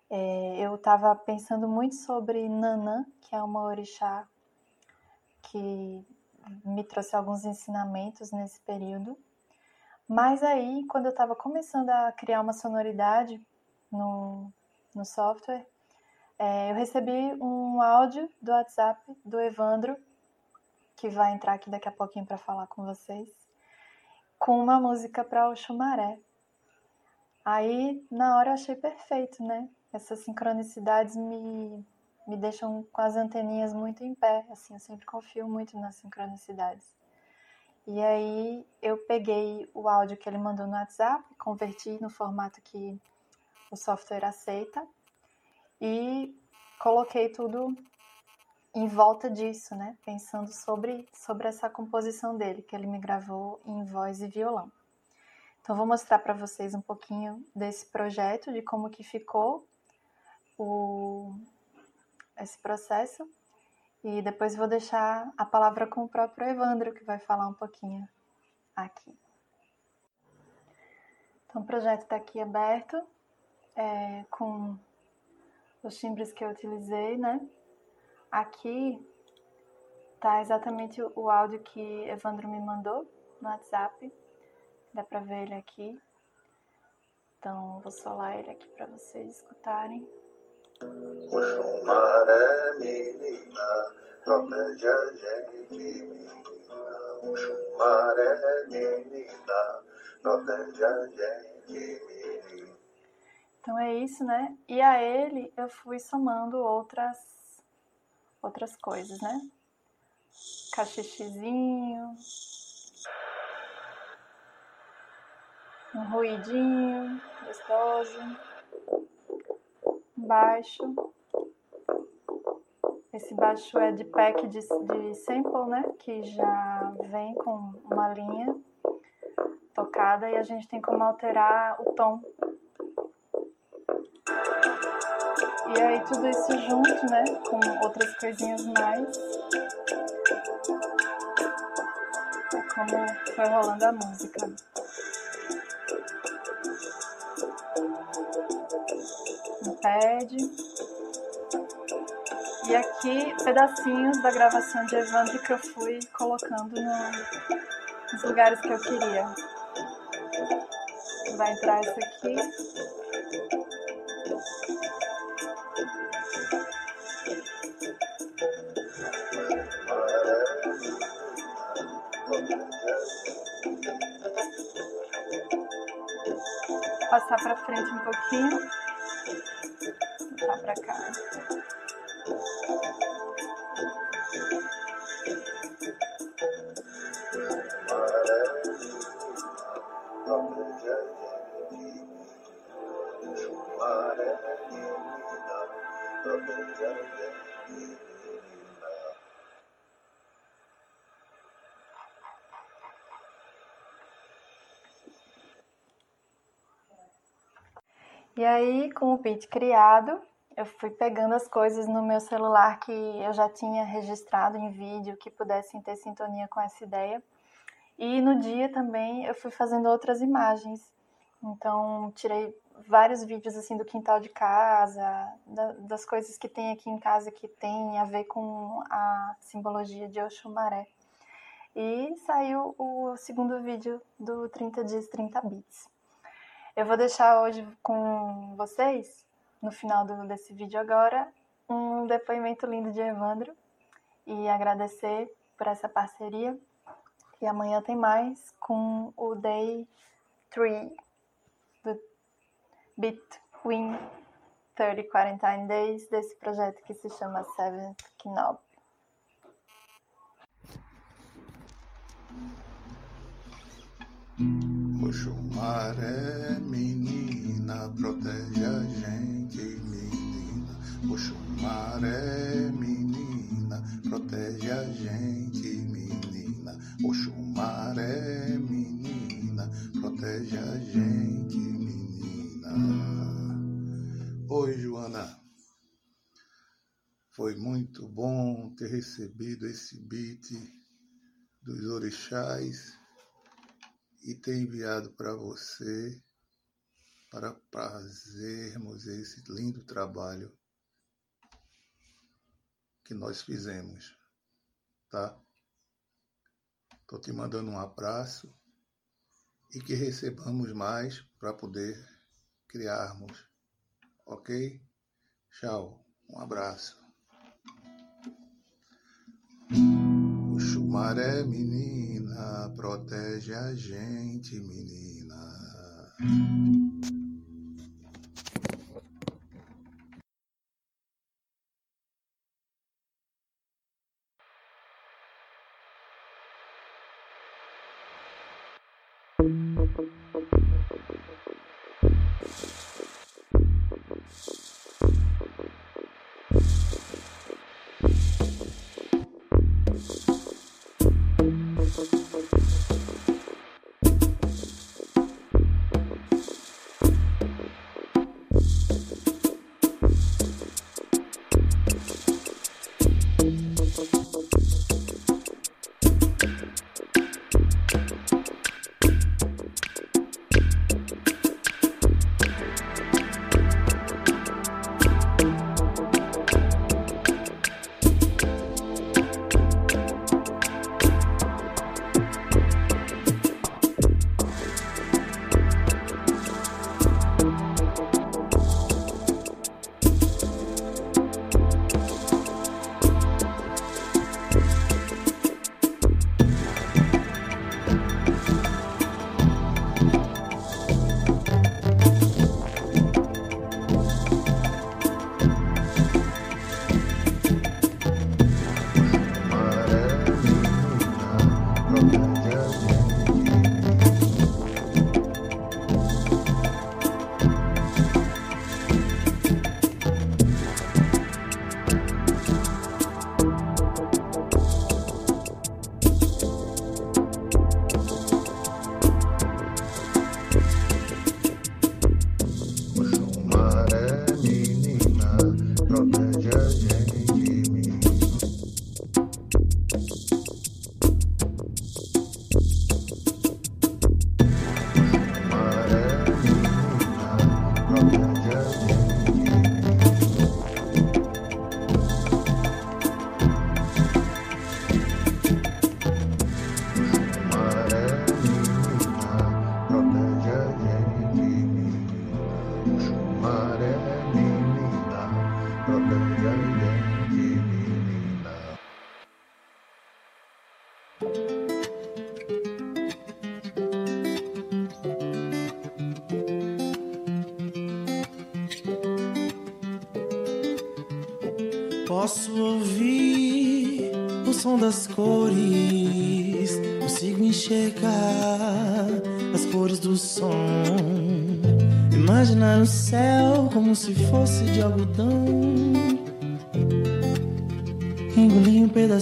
É, eu estava pensando muito sobre Nanã, que é uma orixá que me trouxe alguns ensinamentos nesse período. Mas aí, quando eu estava começando a criar uma sonoridade no, no software, é, eu recebi um áudio do WhatsApp do Evandro, que vai entrar aqui daqui a pouquinho para falar com vocês, com uma música para o Xumaré. Aí, na hora, eu achei perfeito, né? Essas sincronicidades me, me deixam com as anteninhas muito em pé, assim, eu sempre confio muito nas sincronicidades. E aí, eu peguei o áudio que ele mandou no WhatsApp, converti no formato que o software aceita e coloquei tudo em volta disso, né? Pensando sobre, sobre essa composição dele, que ele me gravou em voz e violão. Então vou mostrar para vocês um pouquinho desse projeto, de como que ficou o, esse processo. E depois vou deixar a palavra com o próprio Evandro, que vai falar um pouquinho aqui. Então o projeto está aqui aberto, é, com os timbres que eu utilizei, né? Aqui tá exatamente o áudio que Evandro me mandou no WhatsApp. Dá pra ver ele aqui. Então, vou solar ele aqui para vocês escutarem. Menina, protege a gente, menina. Protege a gente. Então é isso, né? E a ele eu fui somando outras outras coisas, né? Cachichizinho, um ruidinho gostoso, baixo. Esse baixo é de pack de, de sample, né? Que já vem com uma linha tocada e a gente tem como alterar o tom. E aí tudo isso junto, né? Com outras coisinhas mais. É como foi rolando a música. Pad. E aqui pedacinhos da gravação de Evandro que eu fui colocando no, nos lugares que eu queria. Vai entrar esse aqui. Passar para frente um pouquinho. Para cá. E aí, com o beat criado, eu fui pegando as coisas no meu celular que eu já tinha registrado em vídeo que pudessem ter sintonia com essa ideia. E no dia também eu fui fazendo outras imagens. Então, tirei vários vídeos assim do quintal de casa, da, das coisas que tem aqui em casa que tem a ver com a simbologia de Oxumaré. E saiu o segundo vídeo do 30 dias 30 bits. Eu vou deixar hoje com vocês, no final do, desse vídeo agora, um depoimento lindo de Evandro e agradecer por essa parceria. E amanhã tem mais com o Day 3 do Between 30 Quarantine Days desse projeto que se chama Seventh Knob. Oxumaré, menina, protege a gente, menina. Oxumaré, menina, protege a gente, menina. Oxumaré, menina, protege a gente, menina. Oi, Joana. Foi muito bom ter recebido esse beat dos orixás e ter enviado para você para fazermos esse lindo trabalho que nós fizemos, tá? Tô te mandando um abraço e que recebamos mais para poder criarmos, ok? Tchau, um abraço. O chumaré menina protege a gente, menina.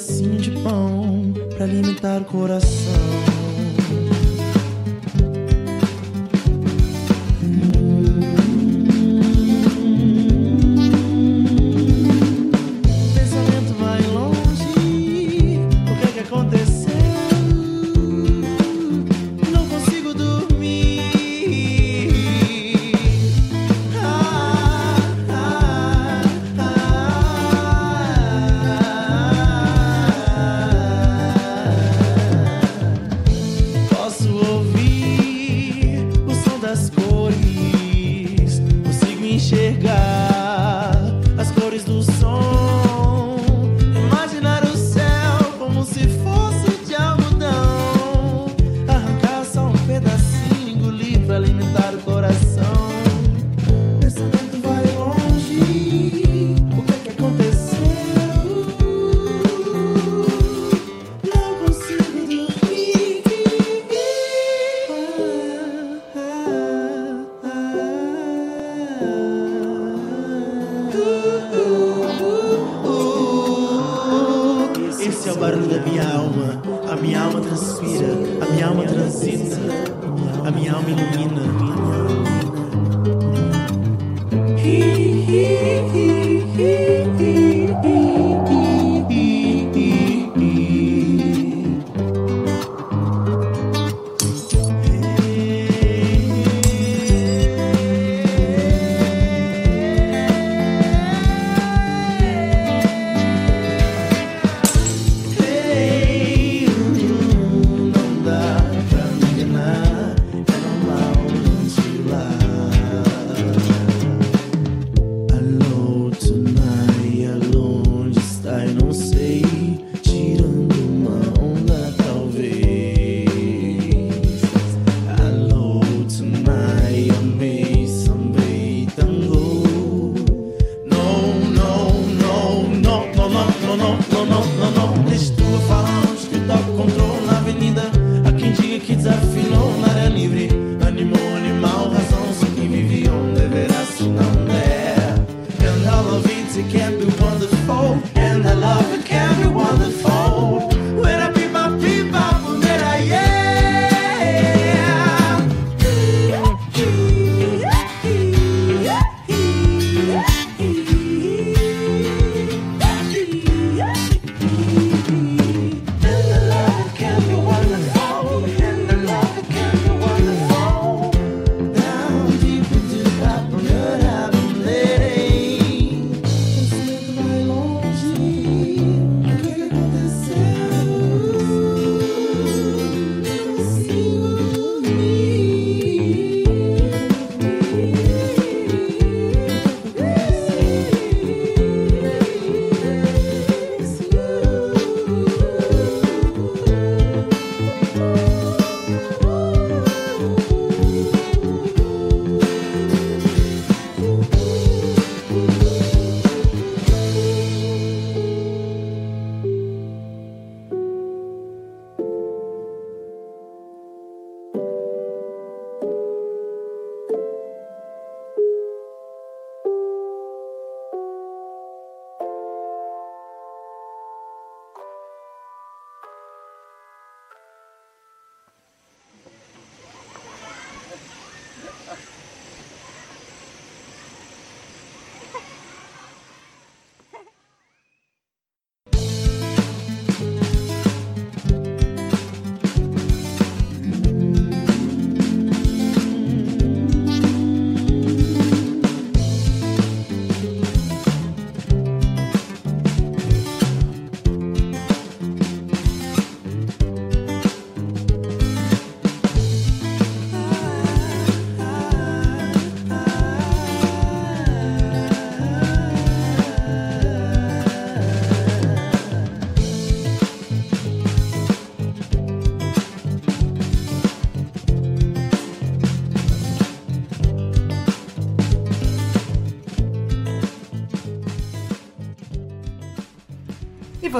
Pedacinho de pão pra alimentar o coração.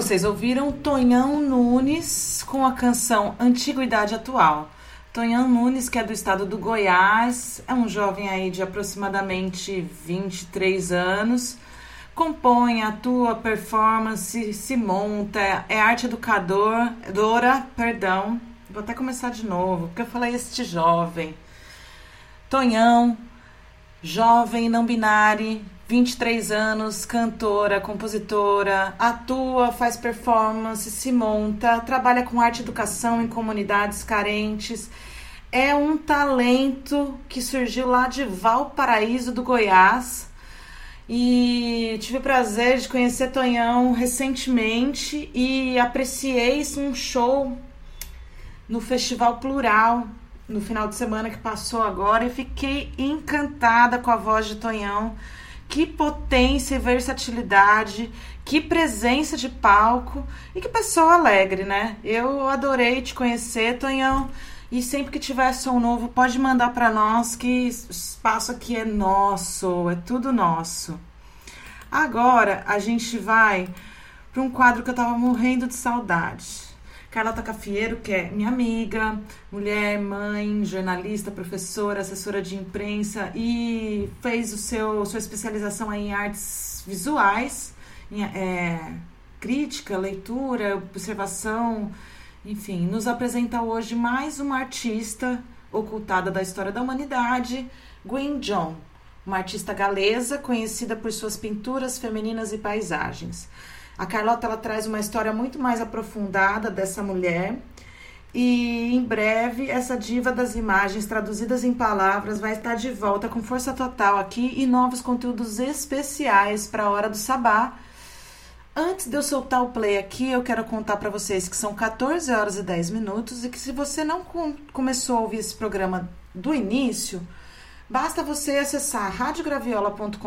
Vocês ouviram Tonhão Nunes com a canção Antiguidade Atual. Tonhão Nunes, que é do estado do Goiás, é um jovem aí de aproximadamente 23 anos. Compõe, atua, performance, se monta, é arte educador, Dora, perdão. Vou até começar de novo, porque eu falei este jovem. Tonhão, jovem não binário, 23 anos, cantora, compositora, atua, faz performance, se monta, trabalha com arte e educação em comunidades carentes. É um talento que surgiu lá de Valparaíso do Goiás. E tive o prazer de conhecer Tonhão recentemente e apreciei um show no Festival Plural no final de semana que passou agora e fiquei encantada com a voz de Tonhão que potência e versatilidade, que presença de palco e que pessoa alegre, né? Eu adorei te conhecer, Tonhão. E sempre que tiver som novo, pode mandar para nós que o espaço aqui é nosso, é tudo nosso. Agora a gente vai para um quadro que eu tava morrendo de saudade. Carlota Cafieiro, que é minha amiga, mulher, mãe, jornalista, professora, assessora de imprensa e fez o seu sua especialização em artes visuais, em, é, crítica, leitura, observação, enfim, nos apresenta hoje mais uma artista ocultada da história da humanidade, Gwen John, uma artista galesa conhecida por suas pinturas femininas e paisagens. A Carlota ela traz uma história muito mais aprofundada dessa mulher. E em breve, essa diva das imagens traduzidas em palavras vai estar de volta com força total aqui e novos conteúdos especiais para a hora do sabá. Antes de eu soltar o play aqui, eu quero contar para vocês que são 14 horas e 10 minutos e que se você não com começou a ouvir esse programa do início, Basta você acessar radiograviola.com.br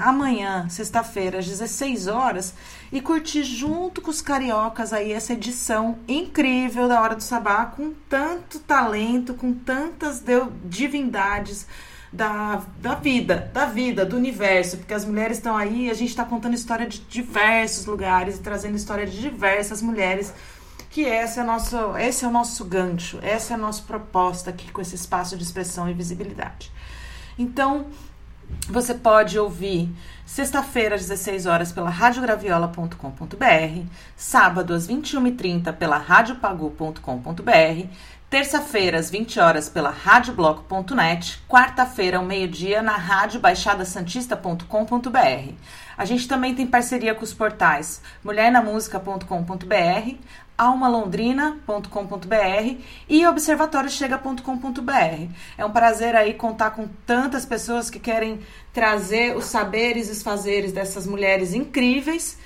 amanhã, sexta-feira, às 16 horas, e curtir junto com os cariocas aí essa edição incrível da Hora do Sabá, com tanto talento, com tantas divindades da, da vida, da vida, do universo, porque as mulheres estão aí, a gente está contando história de diversos lugares e trazendo história de diversas mulheres que esse é, nosso, esse é o nosso gancho, essa é a nossa proposta aqui com esse espaço de expressão e visibilidade. Então, você pode ouvir sexta-feira às 16 horas pela radiograviola.com.br, sábado às 21h30 pela radiopagu.com.br, terça-feira às 20 horas pela radiobloco.net, quarta-feira ao meio-dia na radiobaixadasantista.com.br. A gente também tem parceria com os portais mulhernamusica.com.br, almalondrina.com.br e observatóriochega.com.br. É um prazer aí contar com tantas pessoas que querem trazer os saberes e os fazeres dessas mulheres incríveis.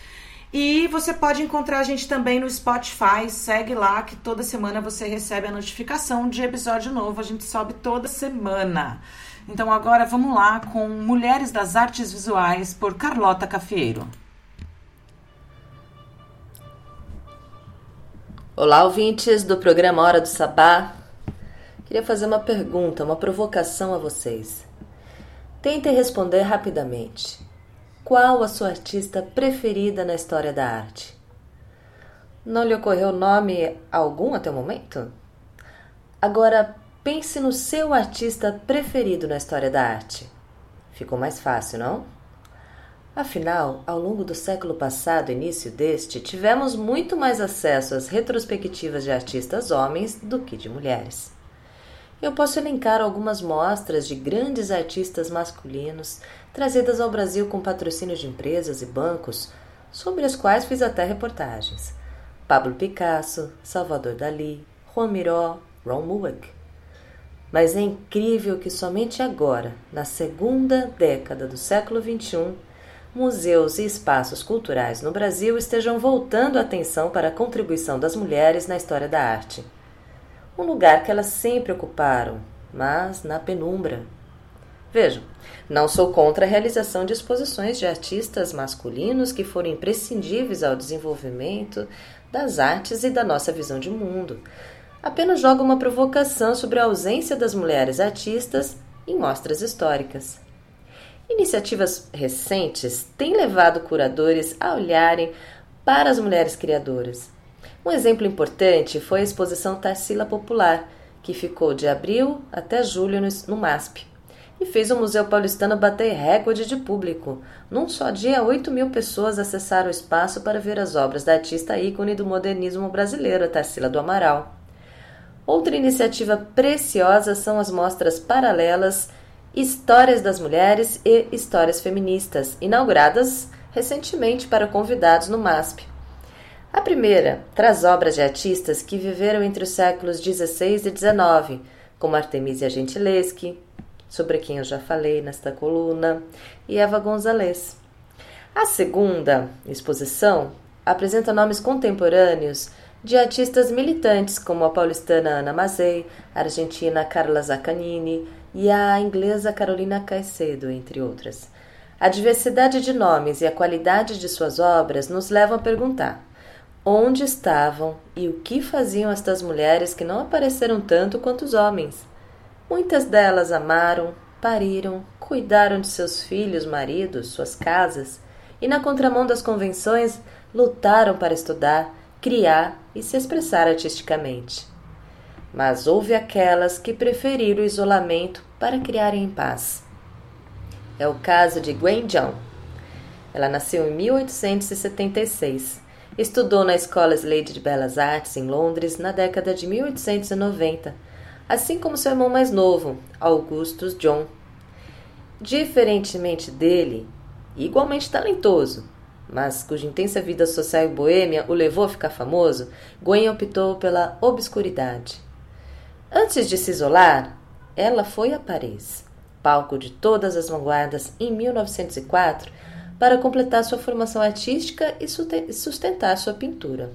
E você pode encontrar a gente também no Spotify, segue lá que toda semana você recebe a notificação de episódio novo, a gente sobe toda semana. Então agora vamos lá com Mulheres das Artes Visuais por Carlota Cafieiro. Olá, ouvintes do programa Hora do Sabá. Queria fazer uma pergunta, uma provocação a vocês. Tentem responder rapidamente. Qual a sua artista preferida na história da arte? Não lhe ocorreu nome algum até o momento? Agora pense no seu artista preferido na história da arte. Ficou mais fácil, não? Afinal, ao longo do século passado e início deste, tivemos muito mais acesso às retrospectivas de artistas homens do que de mulheres. Eu posso elencar algumas mostras de grandes artistas masculinos trazidas ao Brasil com patrocínio de empresas e bancos, sobre as quais fiz até reportagens. Pablo Picasso, Salvador Dali, Juan Miró, Ron Mueck. Mas é incrível que somente agora, na segunda década do século XXI, museus e espaços culturais no Brasil estejam voltando a atenção para a contribuição das mulheres na história da arte. Um lugar que elas sempre ocuparam, mas na penumbra. Vejam, não sou contra a realização de exposições de artistas masculinos que foram imprescindíveis ao desenvolvimento das artes e da nossa visão de mundo. Apenas jogo uma provocação sobre a ausência das mulheres artistas em mostras históricas. Iniciativas recentes têm levado curadores a olharem para as mulheres criadoras. Um exemplo importante foi a exposição Tarsila Popular, que ficou de abril até julho no MASP, e fez o Museu Paulistano bater recorde de público. Num só dia, 8 mil pessoas acessaram o espaço para ver as obras da artista ícone do modernismo brasileiro, Tarsila do Amaral. Outra iniciativa preciosa são as mostras paralelas Histórias das Mulheres e Histórias Feministas, inauguradas recentemente para convidados no MASP. A primeira traz obras de artistas que viveram entre os séculos XVI e XIX, como Artemisia Gentileschi, sobre quem eu já falei nesta coluna, e Eva Gonzalez. A segunda exposição apresenta nomes contemporâneos de artistas militantes como a paulistana Ana Mazei, a argentina Carla Zaccanini e a inglesa Carolina Caicedo, entre outras. A diversidade de nomes e a qualidade de suas obras nos levam a perguntar: onde estavam e o que faziam estas mulheres que não apareceram tanto quanto os homens? Muitas delas amaram, pariram, cuidaram de seus filhos, maridos, suas casas e, na contramão das convenções, lutaram para estudar, criar e se expressar artisticamente. Mas houve aquelas que preferiram o isolamento para criarem em paz. É o caso de Gwen John. Ela nasceu em 1876. Estudou na Escola Slade de Belas Artes em Londres na década de 1890, assim como seu irmão mais novo, Augustus John. Diferentemente dele, igualmente talentoso, mas cuja intensa vida social e boêmia o levou a ficar famoso, Gwen optou pela obscuridade. Antes de se isolar, ela foi a Paris, palco de todas as vanguardas, em 1904, para completar sua formação artística e sustentar sua pintura.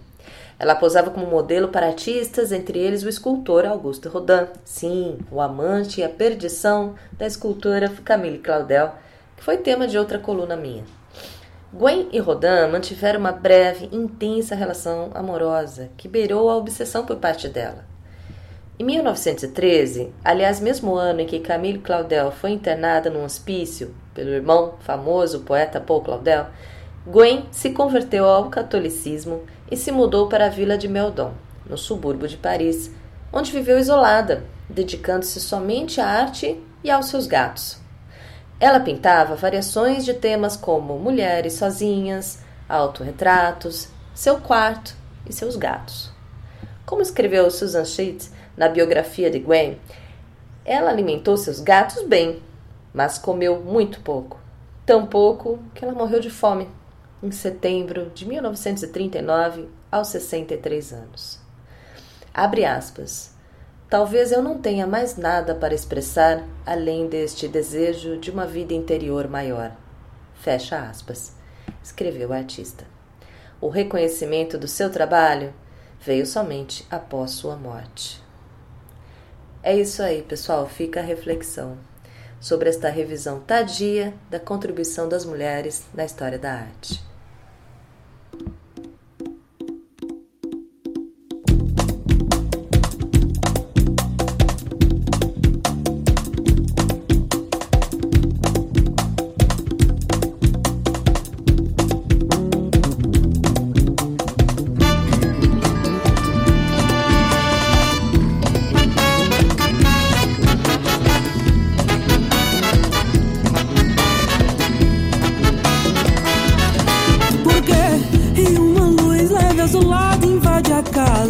Ela posava como modelo para artistas, entre eles o escultor Auguste Rodin, sim, o amante e a perdição da escultora Camille Claudel, que foi tema de outra coluna minha. Gwen e Rodin mantiveram uma breve, intensa relação amorosa que beirou a obsessão por parte dela. Em 1913, aliás, mesmo ano em que Camille Claudel foi internada num hospício pelo irmão famoso poeta Paul Claudel, Gwen se converteu ao catolicismo e se mudou para a vila de Meudon, no subúrbio de Paris, onde viveu isolada, dedicando-se somente à arte e aos seus gatos. Ela pintava variações de temas como mulheres sozinhas, autorretratos, seu quarto e seus gatos. Como escreveu Susan Sheets na biografia de Gwen, ela alimentou seus gatos bem, mas comeu muito pouco. Tão pouco que ela morreu de fome em setembro de 1939, aos 63 anos. Abre aspas. Talvez eu não tenha mais nada para expressar além deste desejo de uma vida interior maior. Fecha aspas, escreveu o artista. O reconhecimento do seu trabalho veio somente após sua morte. É isso aí, pessoal, fica a reflexão sobre esta revisão tardia da contribuição das mulheres na história da arte.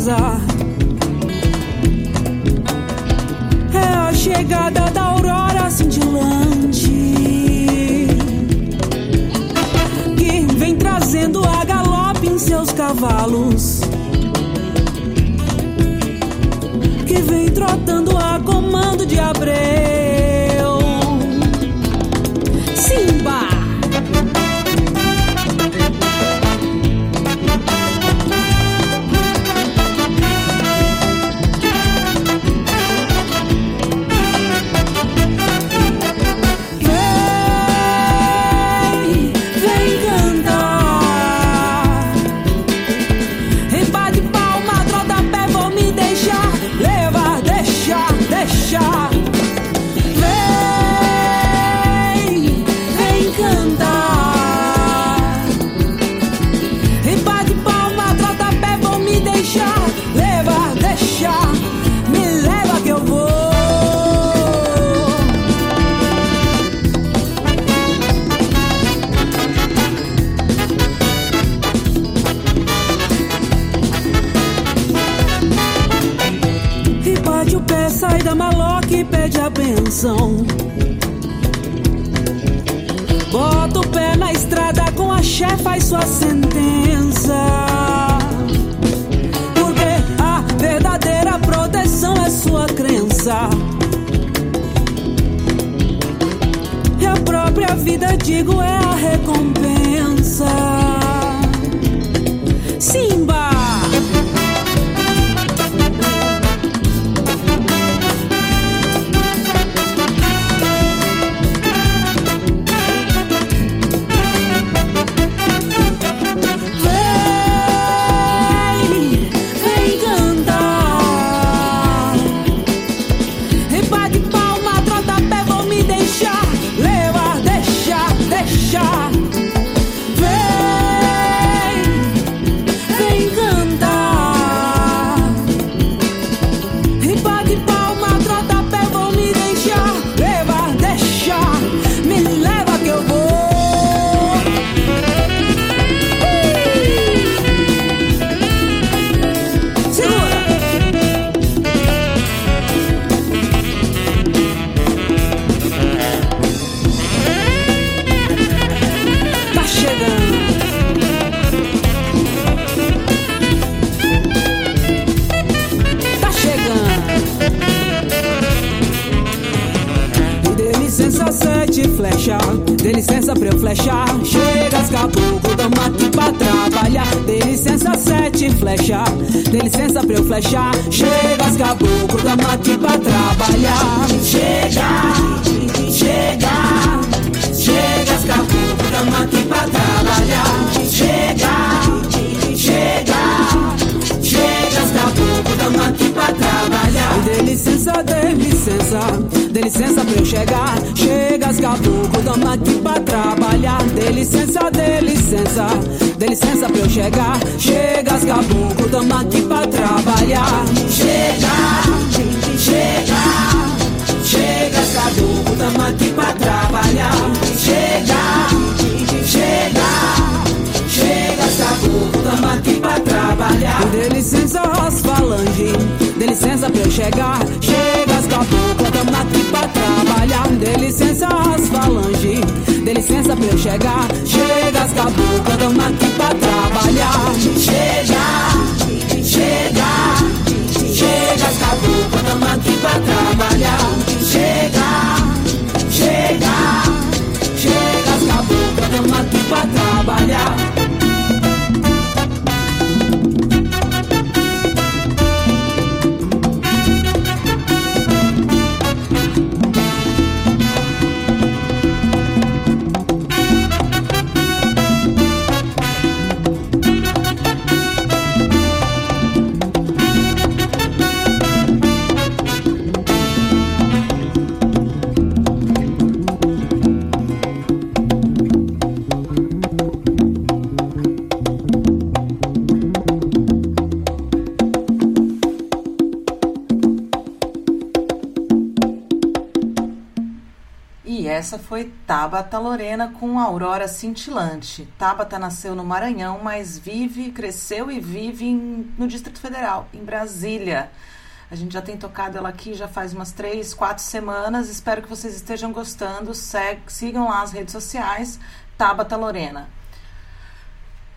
É a chegada da aurora cintilante que vem trazendo a galope em seus cavalos. Que vem trotando a comando de abre. Sua sentença. Porque a verdadeira proteção é sua crença. E a própria vida, digo, é a recompensa. Chegar. Chega as caboclo da mate pra trabalhar. Chega, chega. Chega as caboclo da mate pra trabalhar. Tabata Lorena com Aurora Cintilante. Tabata nasceu no Maranhão, mas vive, cresceu e vive em- no Distrito Federal, em Brasília. A gente já tem tocado ela aqui já faz umas três, quatro semanas. Espero que vocês estejam gostando. Seg- sigam lá as redes sociais, Tabata Lorena.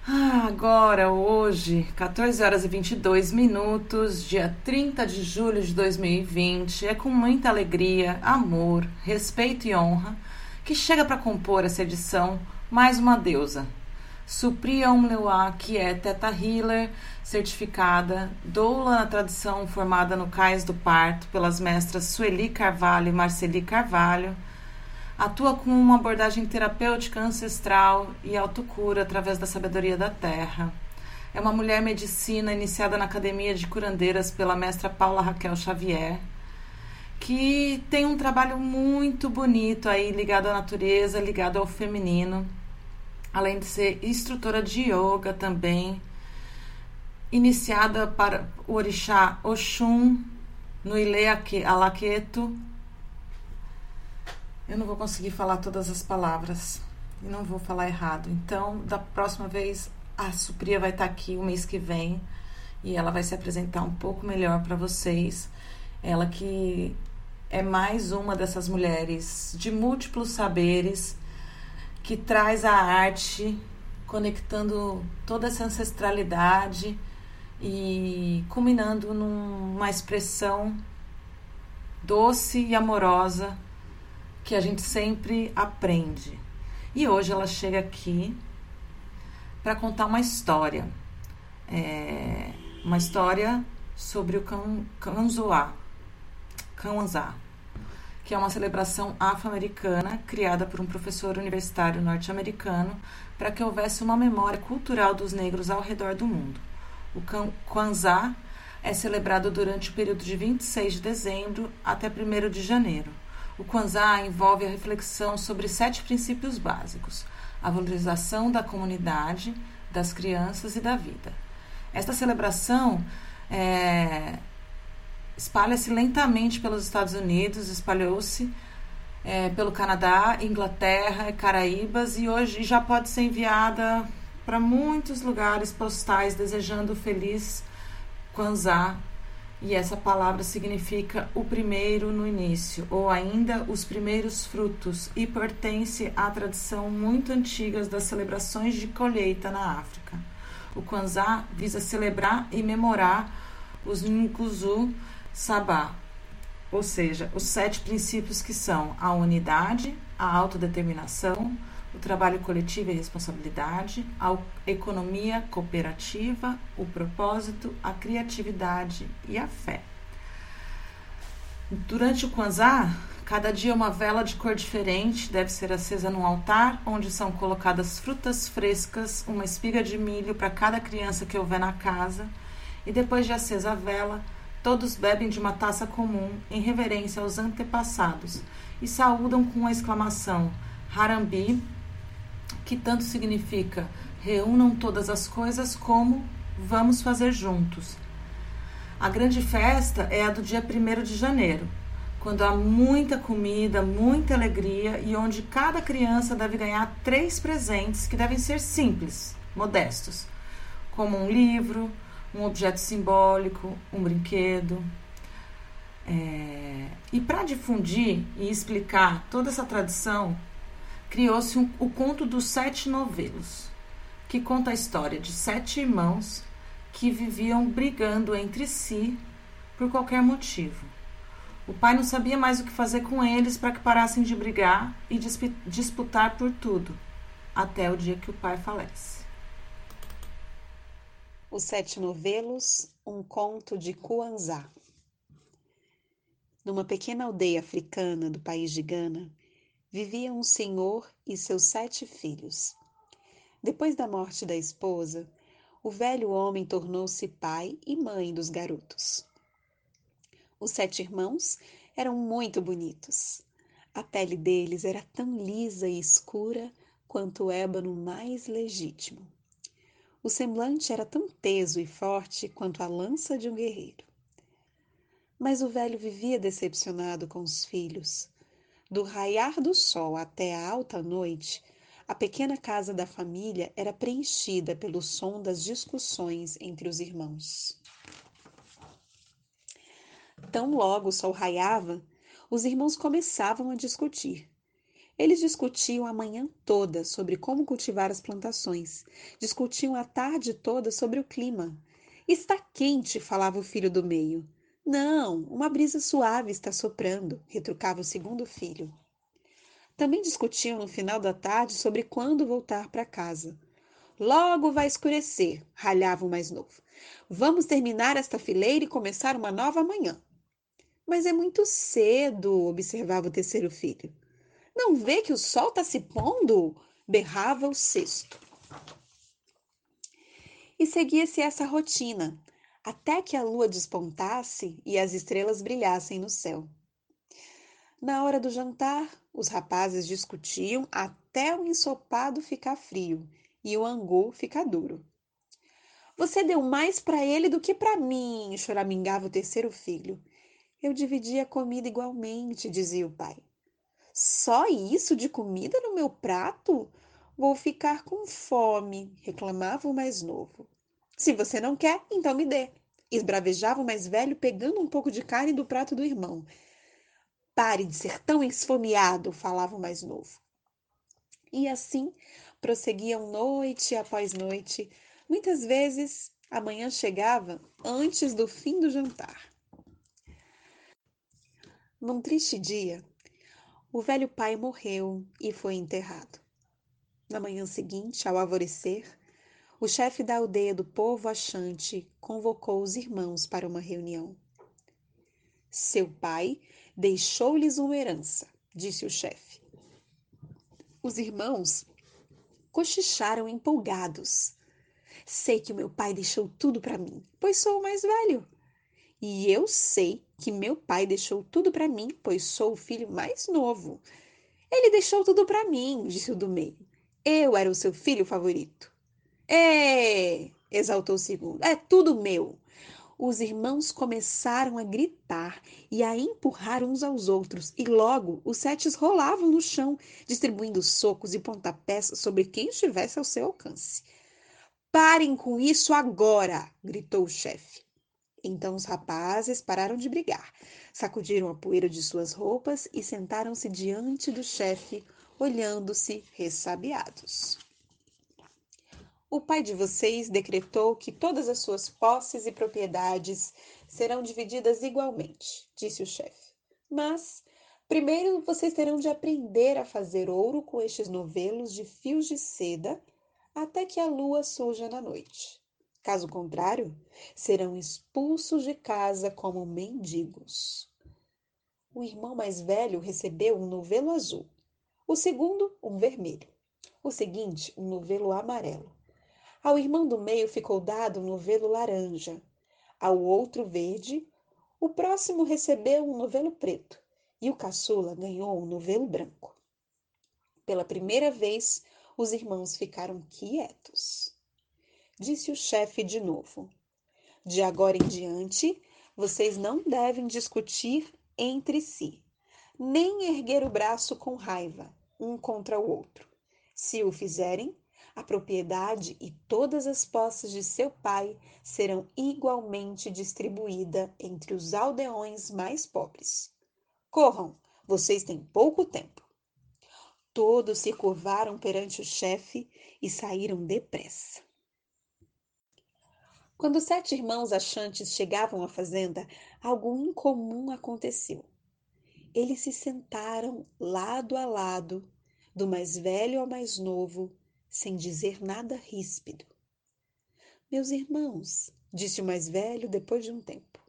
Ah, agora, hoje, 14 horas e 22 minutos, dia 30 de julho de 2020, é com muita alegria, amor, respeito e honra que chega para compor essa edição mais uma deusa. Supriya Umlewa, que é Teta Healer, certificada, doula na tradição formada no Cais do Parto pelas mestras Sueli Carvalho e Marceli Carvalho, Atua com uma abordagem terapêutica ancestral e autocura através da sabedoria da terra. É uma mulher medicina iniciada na Academia de Curandeiras pela mestra Paula Raquel Xavier, que tem um trabalho muito bonito aí ligado à natureza, ligado ao feminino, além de ser instrutora de yoga também, iniciada para o orixá Oxum no Ile Alaqueto, eu não vou conseguir falar todas as palavras e não vou falar errado. Então, da próxima vez, a Supria vai estar aqui o mês que vem e ela vai se apresentar um pouco melhor para vocês. Ela que é mais uma dessas mulheres de múltiplos saberes que traz a arte conectando toda essa ancestralidade e culminando numa expressão doce e amorosa que a gente sempre aprende. E hoje ela chega aqui para contar uma história, é, uma história sobre o Kanzoá, Kanzá, que é uma celebração afro-americana criada por um professor universitário norte-americano para que houvesse uma memória cultural dos negros ao redor do mundo. O Kwanzaa é celebrado durante o período de 26 de dezembro até 1 de janeiro. O Kwanzaa envolve a reflexão sobre sete princípios básicos: a valorização da comunidade, das crianças e da vida. Esta celebração é, espalha-se lentamente pelos Estados Unidos, espalhou-se é, pelo Canadá, Inglaterra, Caraíbas e hoje já pode ser enviada para muitos lugares postais desejando feliz Kwanzaa. E essa palavra significa o primeiro no início, ou ainda os primeiros frutos, e pertence à tradição muito antiga das celebrações de colheita na África. O Kwanzaa visa celebrar e memorar os Nkuzu Sabá, ou seja, os sete princípios que são a unidade, a autodeterminação, o trabalho coletivo e responsabilidade, a economia cooperativa, o propósito, a criatividade e a fé. Durante o Kwanzaa, cada dia uma vela de cor diferente deve ser acesa num altar, onde são colocadas frutas frescas, uma espiga de milho para cada criança que houver na casa, e depois de acesa a vela, todos bebem de uma taça comum em reverência aos antepassados e saúdam com a exclamação Harambi, que tanto significa reúnam todas as coisas como vamos fazer juntos. A grande festa é a do dia 1 de janeiro, quando há muita comida, muita alegria e onde cada criança deve ganhar três presentes que devem ser simples, modestos, como um livro, um objeto simbólico, um brinquedo. É... E para difundir e explicar toda essa tradição, criou-se um, o conto dos sete novelos, que conta a história de sete irmãos que viviam brigando entre si por qualquer motivo. O pai não sabia mais o que fazer com eles para que parassem de brigar e disputar por tudo, até o dia que o pai falece. Os Sete Novelos, um conto de Kuanzá. Numa pequena aldeia africana do país de Gana, vivia um senhor e seus sete filhos. Depois da morte da esposa, o velho homem tornou-se pai e mãe dos garotos. Os sete irmãos eram muito bonitos. A pele deles era tão lisa e escura quanto o ébano mais legítimo. O semblante era tão teso e forte quanto a lança de um guerreiro. Mas o velho vivia decepcionado com os filhos, do raiar do sol até a alta noite, a pequena casa da família era preenchida pelo som das discussões entre os irmãos. Tão logo o sol raiava, os irmãos começavam a discutir. Eles discutiam a manhã toda sobre como cultivar as plantações, discutiam a tarde toda sobre o clima. Está quente, falava o filho do meio. Não, uma brisa suave está soprando, retrucava o segundo filho. Também discutiam no final da tarde sobre quando voltar para casa. Logo vai escurecer, ralhava o mais novo. Vamos terminar esta fileira e começar uma nova manhã. Mas é muito cedo, observava o terceiro filho. Não vê que o sol está se pondo? berrava o sexto. E seguia-se essa rotina, até que a lua despontasse e as estrelas brilhassem no céu. Na hora do jantar, os rapazes discutiam até o ensopado ficar frio e o angu ficar duro. Você deu mais para ele do que para mim, choramingava o terceiro filho. Eu dividi a comida igualmente, dizia o pai. Só isso de comida no meu prato? Vou ficar com fome, reclamava o mais novo. Se você não quer, então me dê. esbravejava o mais velho, pegando um pouco de carne do prato do irmão. Pare de ser tão esfomeado, falava o mais novo. E assim prosseguiam noite após noite. Muitas vezes a manhã chegava antes do fim do jantar. Num triste dia, o velho pai morreu e foi enterrado. Na manhã seguinte, ao alvorecer, o chefe da aldeia do povo achante convocou os irmãos para uma reunião. Seu pai deixou-lhes uma herança, disse o chefe. Os irmãos cochicharam empolgados. Sei que o meu pai deixou tudo para mim, pois sou o mais velho. E eu sei que meu pai deixou tudo para mim, pois sou o filho mais novo. Ele deixou tudo para mim, disse o do meio. Eu era o seu filho favorito. É, exaltou o segundo. É tudo meu. Os irmãos começaram a gritar e a empurrar uns aos outros, e logo os setes rolavam no chão, distribuindo socos e pontapés sobre quem estivesse ao seu alcance. Parem com isso agora! gritou o chefe. Então os rapazes pararam de brigar, sacudiram a poeira de suas roupas e sentaram-se diante do chefe, olhando-se ressabiados. O pai de vocês decretou que todas as suas posses e propriedades serão divididas igualmente, disse o chefe. Mas primeiro vocês terão de aprender a fazer ouro com estes novelos de fios de seda até que a lua surja na noite. Caso contrário, serão expulsos de casa como mendigos. O irmão mais velho recebeu um novelo azul, o segundo, um vermelho, o seguinte, um novelo amarelo. Ao irmão do meio ficou dado um novelo laranja, ao outro verde, o próximo recebeu um novelo preto e o caçula ganhou um novelo branco. Pela primeira vez, os irmãos ficaram quietos disse o chefe de novo. De agora em diante, vocês não devem discutir entre si, nem erguer o braço com raiva um contra o outro. Se o fizerem, a propriedade e todas as posses de seu pai serão igualmente distribuídas entre os aldeões mais pobres. Corram, vocês têm pouco tempo. Todos se curvaram perante o chefe e saíram depressa. Quando os sete irmãos achantes chegavam à fazenda, algo incomum aconteceu. Eles se sentaram lado a lado, do mais velho ao mais novo, sem dizer nada ríspido. Meus irmãos, disse o mais velho depois de um tempo,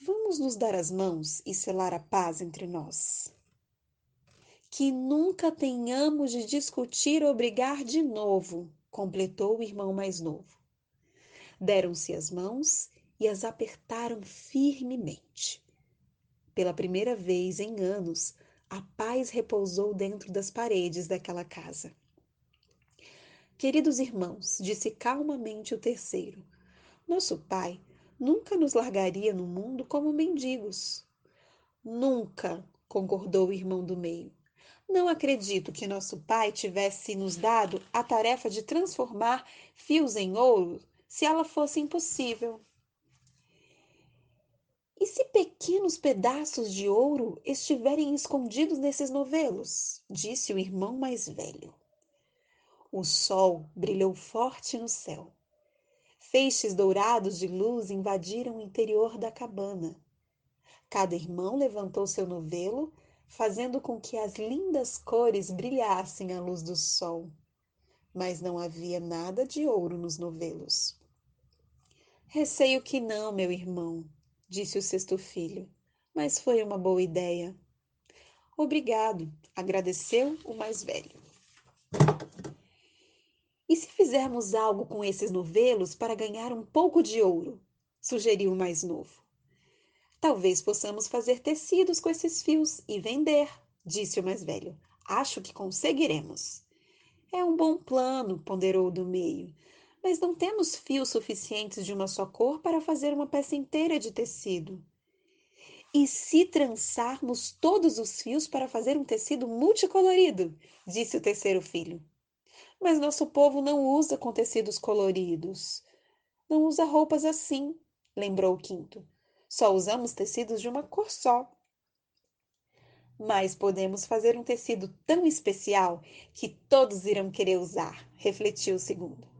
vamos nos dar as mãos e selar a paz entre nós. Que nunca tenhamos de discutir ou brigar de novo, completou o irmão mais novo. Deram-se as mãos e as apertaram firmemente. Pela primeira vez em anos, a paz repousou dentro das paredes daquela casa. Queridos irmãos, disse calmamente o terceiro, nosso pai nunca nos largaria no mundo como mendigos. Nunca, concordou o irmão do meio. Não acredito que nosso pai tivesse nos dado a tarefa de transformar fios em ouro se ela fosse impossível. E se pequenos pedaços de ouro estiverem escondidos nesses novelos? disse o irmão mais velho. O sol brilhou forte no céu. Feixes dourados de luz invadiram o interior da cabana. Cada irmão levantou seu novelo, fazendo com que as lindas cores brilhassem à luz do sol mas não havia nada de ouro nos novelos. Receio que não, meu irmão, disse o sexto filho, mas foi uma boa ideia. Obrigado, agradeceu o mais velho. E se fizermos algo com esses novelos para ganhar um pouco de ouro? sugeriu o mais novo. Talvez possamos fazer tecidos com esses fios e vender, disse o mais velho. Acho que conseguiremos. É um bom plano, ponderou o do meio, mas não temos fios suficientes de uma só cor para fazer uma peça inteira de tecido. E se trançarmos todos os fios para fazer um tecido multicolorido? disse o terceiro filho. Mas nosso povo não usa com tecidos coloridos. Não usa roupas assim. lembrou o quinto. Só usamos tecidos de uma cor só. Mas podemos fazer um tecido tão especial que todos irão querer usar, refletiu o segundo.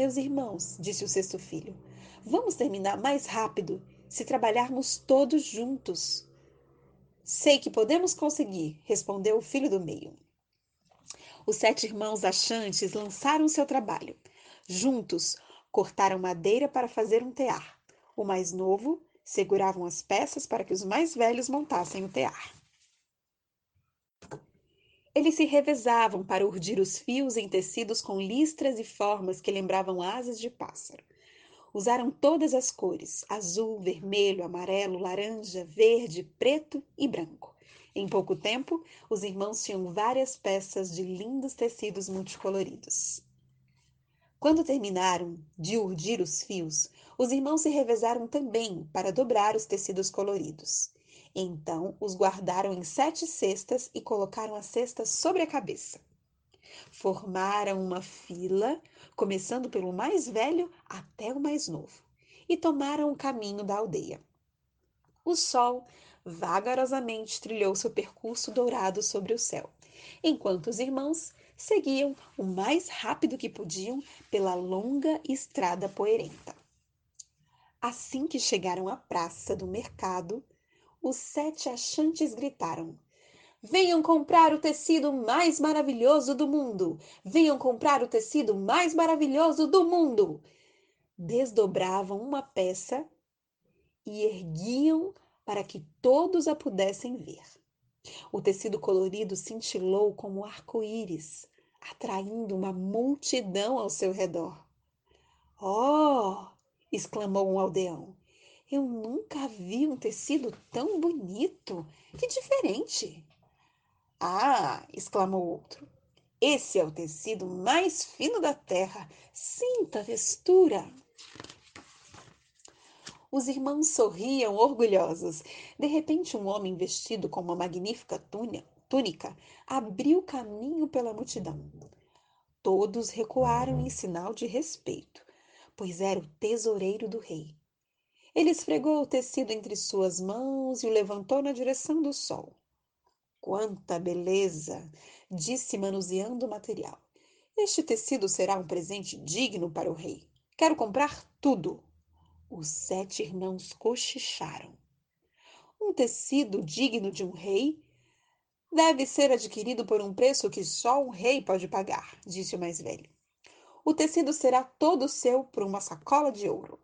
Meus irmãos, disse o sexto filho, vamos terminar mais rápido se trabalharmos todos juntos. Sei que podemos conseguir, respondeu o filho do meio. Os sete irmãos achantes lançaram seu trabalho. Juntos, cortaram madeira para fazer um tear. O mais novo seguravam as peças para que os mais velhos montassem o tear. Eles se revezavam para urdir os fios em tecidos com listras e formas que lembravam asas de pássaro. Usaram todas as cores: azul, vermelho, amarelo, laranja, verde, preto e branco. Em pouco tempo, os irmãos tinham várias peças de lindos tecidos multicoloridos. Quando terminaram de urdir os fios, os irmãos se revezaram também para dobrar os tecidos coloridos. Então os guardaram em sete cestas e colocaram as cestas sobre a cabeça. Formaram uma fila, começando pelo mais velho até o mais novo, e tomaram o caminho da aldeia. O sol vagarosamente trilhou seu percurso dourado sobre o céu, enquanto os irmãos seguiam o mais rápido que podiam pela longa estrada poeirenta. Assim que chegaram à praça do mercado, os sete achantes gritaram: Venham comprar o tecido mais maravilhoso do mundo! Venham comprar o tecido mais maravilhoso do mundo! Desdobravam uma peça e erguiam para que todos a pudessem ver. O tecido colorido cintilou como arco-íris, atraindo uma multidão ao seu redor. Oh! exclamou um aldeão. Eu nunca vi um tecido tão bonito. Que diferente! Ah! exclamou outro. Esse é o tecido mais fino da terra. Sinta a textura. Os irmãos sorriam orgulhosos. De repente, um homem vestido com uma magnífica túnica abriu caminho pela multidão. Todos recuaram em sinal de respeito, pois era o tesoureiro do rei. Ele esfregou o tecido entre suas mãos e o levantou na direção do sol. Quanta beleza! disse manuseando o material. Este tecido será um presente digno para o rei. Quero comprar tudo. Os sete irmãos cochicharam. Um tecido digno de um rei deve ser adquirido por um preço que só um rei pode pagar, disse o mais velho. O tecido será todo seu por uma sacola de ouro.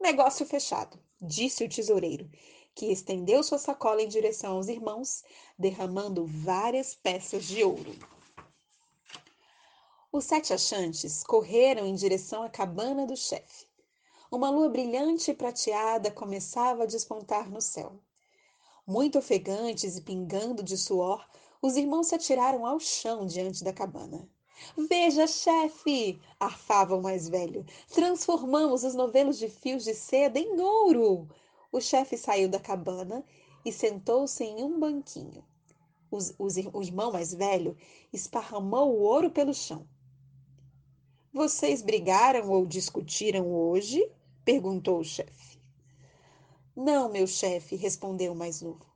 Negócio fechado, disse o tesoureiro, que estendeu sua sacola em direção aos irmãos, derramando várias peças de ouro. Os sete achantes correram em direção à cabana do chefe. Uma lua brilhante e prateada começava a despontar no céu. Muito ofegantes e pingando de suor, os irmãos se atiraram ao chão diante da cabana. Veja, chefe! arfava o mais velho. Transformamos os novelos de fios de seda em ouro! O chefe saiu da cabana e sentou-se em um banquinho. Os, os, o irmão mais velho esparramou o ouro pelo chão. Vocês brigaram ou discutiram hoje? perguntou o chefe. Não, meu chefe, respondeu o mais novo.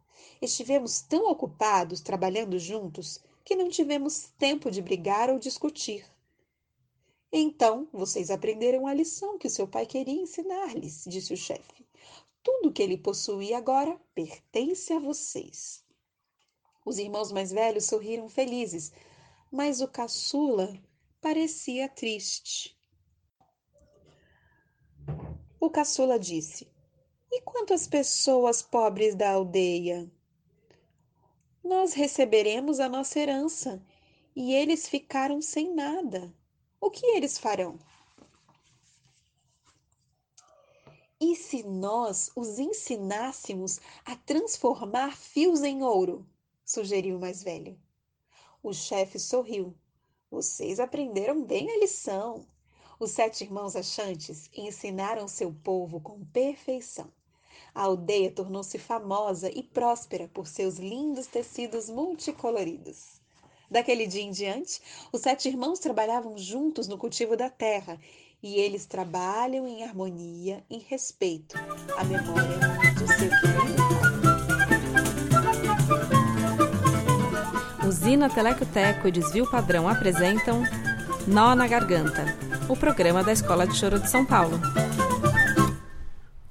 Estivemos tão ocupados trabalhando juntos que não tivemos tempo de brigar ou discutir. Então, vocês aprenderam a lição que seu pai queria ensinar-lhes, disse o chefe. Tudo que ele possui agora pertence a vocês. Os irmãos mais velhos sorriram felizes, mas o caçula parecia triste. O caçula disse: E quanto às pessoas pobres da aldeia? Nós receberemos a nossa herança e eles ficaram sem nada. O que eles farão? E se nós os ensinássemos a transformar fios em ouro? sugeriu o mais velho. O chefe sorriu. Vocês aprenderam bem a lição. Os sete irmãos achantes ensinaram seu povo com perfeição. A aldeia tornou-se famosa e próspera por seus lindos tecidos multicoloridos. Daquele dia em diante, os sete irmãos trabalhavam juntos no cultivo da terra e eles trabalham em harmonia, em respeito à memória do seu querido. Usina Telecoteco e Desvio Padrão apresentam Nó na Garganta, o programa da Escola de Choro de São Paulo.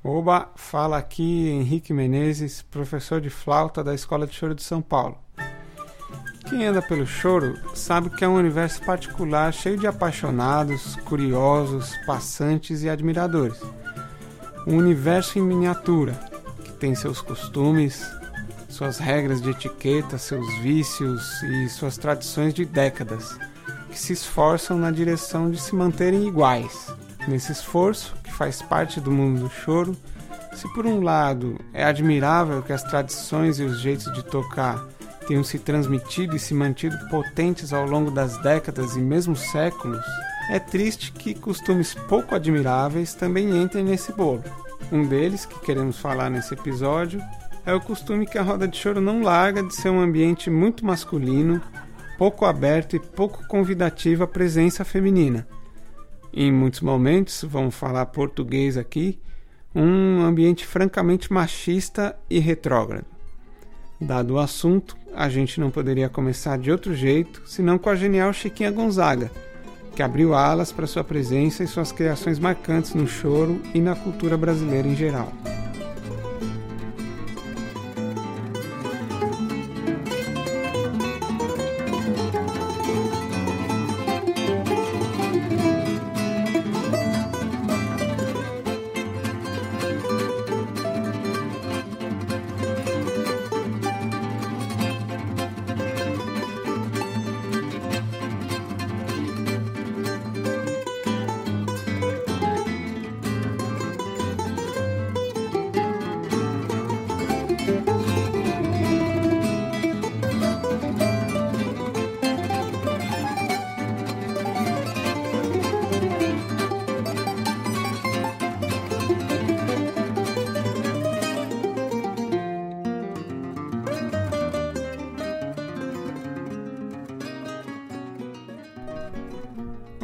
Oba, fala aqui Henrique Menezes, professor de flauta da Escola de Choro de São Paulo. Quem anda pelo choro sabe que é um universo particular cheio de apaixonados, curiosos, passantes e admiradores. Um universo em miniatura, que tem seus costumes, suas regras de etiqueta, seus vícios e suas tradições de décadas, que se esforçam na direção de se manterem iguais. Nesse esforço, que faz parte do mundo do choro, se por um lado é admirável que as tradições e os jeitos de tocar tenham se transmitido e se mantido potentes ao longo das décadas e mesmo séculos, é triste que costumes pouco admiráveis também entrem nesse bolo. Um deles, que queremos falar nesse episódio, é o costume que a roda de choro não larga de ser um ambiente muito masculino, pouco aberto e pouco convidativo à presença feminina. Em muitos momentos, vamos falar português aqui, um ambiente francamente machista e retrógrado. Dado o assunto, a gente não poderia começar de outro jeito senão com a genial Chiquinha Gonzaga, que abriu alas para sua presença e suas criações marcantes no choro e na cultura brasileira em geral.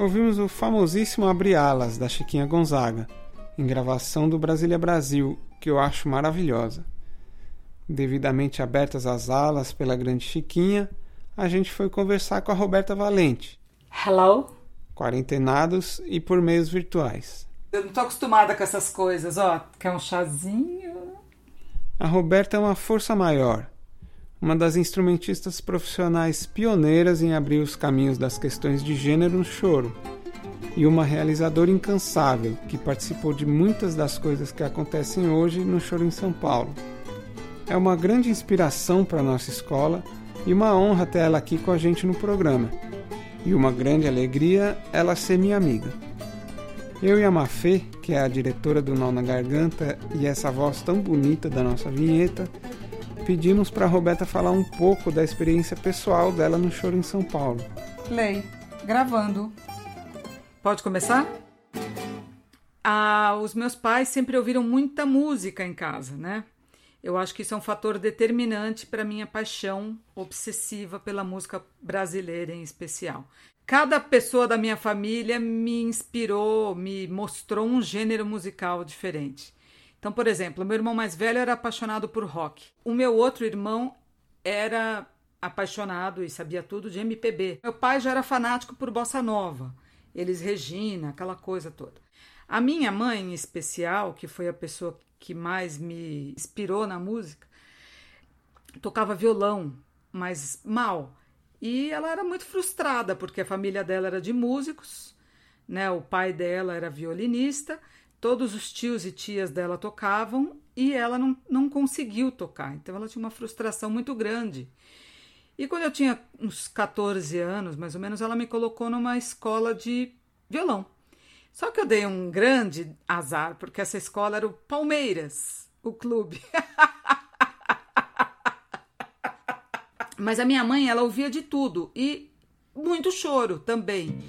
Ouvimos o famosíssimo Abre Alas, da Chiquinha Gonzaga, em gravação do Brasília Brasil, que eu acho maravilhosa. Devidamente abertas as alas pela grande Chiquinha, a gente foi conversar com a Roberta Valente. Hello? Quarentenados e por meios virtuais. Eu não tô acostumada com essas coisas, ó. Quer um chazinho? A Roberta é uma força maior uma das instrumentistas profissionais pioneiras em abrir os caminhos das questões de gênero no choro, e uma realizadora incansável que participou de muitas das coisas que acontecem hoje no Choro em São Paulo. É uma grande inspiração para a nossa escola e uma honra ter ela aqui com a gente no programa. E uma grande alegria ela ser minha amiga. Eu e a Mafê, que é a diretora do Nó na Garganta e essa voz tão bonita da nossa vinheta, pedimos para a Roberta falar um pouco da experiência pessoal dela no Choro em São Paulo. Play, gravando. Pode começar? Ah, os meus pais sempre ouviram muita música em casa, né? Eu acho que isso é um fator determinante para minha paixão obsessiva pela música brasileira em especial. Cada pessoa da minha família me inspirou, me mostrou um gênero musical diferente. Então, por exemplo, meu irmão mais velho era apaixonado por rock. O meu outro irmão era apaixonado e sabia tudo de MPB. Meu pai já era fanático por bossa nova. Eles Regina, aquela coisa toda. A minha mãe, em especial, que foi a pessoa que mais me inspirou na música, tocava violão, mas mal. E ela era muito frustrada porque a família dela era de músicos, né? O pai dela era violinista Todos os tios e tias dela tocavam e ela não, não conseguiu tocar. Então ela tinha uma frustração muito grande. E quando eu tinha uns 14 anos, mais ou menos, ela me colocou numa escola de violão. Só que eu dei um grande azar, porque essa escola era o Palmeiras, o clube. (laughs) Mas a minha mãe, ela ouvia de tudo e muito choro também.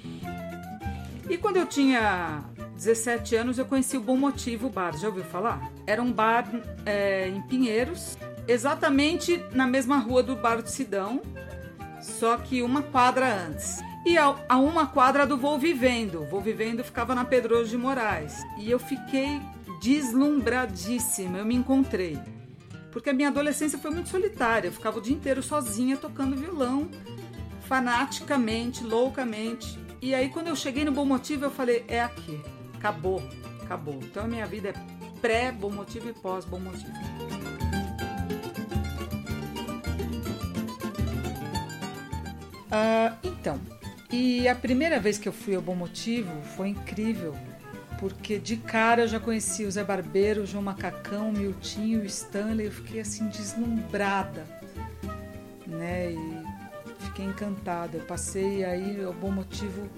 E quando eu tinha 17 anos eu conheci o Bom Motivo Bar, já ouviu falar? Era um bar é, em Pinheiros, exatamente na mesma rua do Bar do Sidão, só que uma quadra antes. e a, a uma quadra do Vou Vivendo. Vou Vivendo ficava na Pedroso de Moraes. E eu fiquei deslumbradíssima, eu me encontrei. Porque a minha adolescência foi muito solitária, eu ficava o dia inteiro sozinha tocando violão, fanaticamente, loucamente. E aí quando eu cheguei no Bom Motivo, eu falei, é aqui, acabou, acabou. Então a minha vida é pré-bom motivo e pós-bom motivo. Ah, então, e a primeira vez que eu fui ao Bom Motivo foi incrível, porque de cara eu já conheci o Zé Barbeiro, o João Macacão, o Miltinho, o Stanley, eu fiquei assim deslumbrada, né? E fiquei encantada. Eu passei aí ao Bom Motivo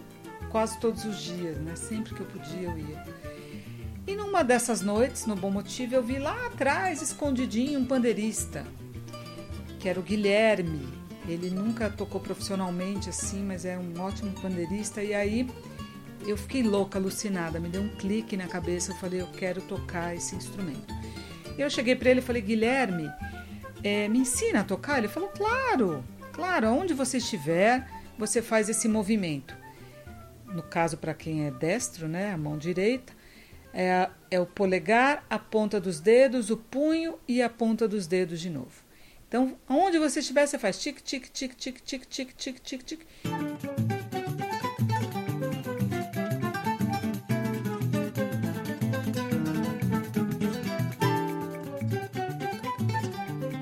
quase todos os dias, né? Sempre que eu podia eu ia. E numa dessas noites, no Bom Motivo, eu vi lá atrás, escondidinho, um pandeirista, que era o Guilherme. Ele nunca tocou profissionalmente assim, mas é um ótimo pandeirista. E aí eu fiquei louca, alucinada, me deu um clique na cabeça. Eu falei, eu quero tocar esse instrumento. Eu cheguei para ele e falei, Guilherme, é, me ensina a tocar? Ele falou, claro, claro, onde você estiver, você faz esse movimento. No caso, para quem é destro, né, a mão direita, é, é o polegar, a ponta dos dedos, o punho e a ponta dos dedos de novo. Então, onde você estiver, você faz tic, tic, tic, tic, tic, tic, tic, tic, tic.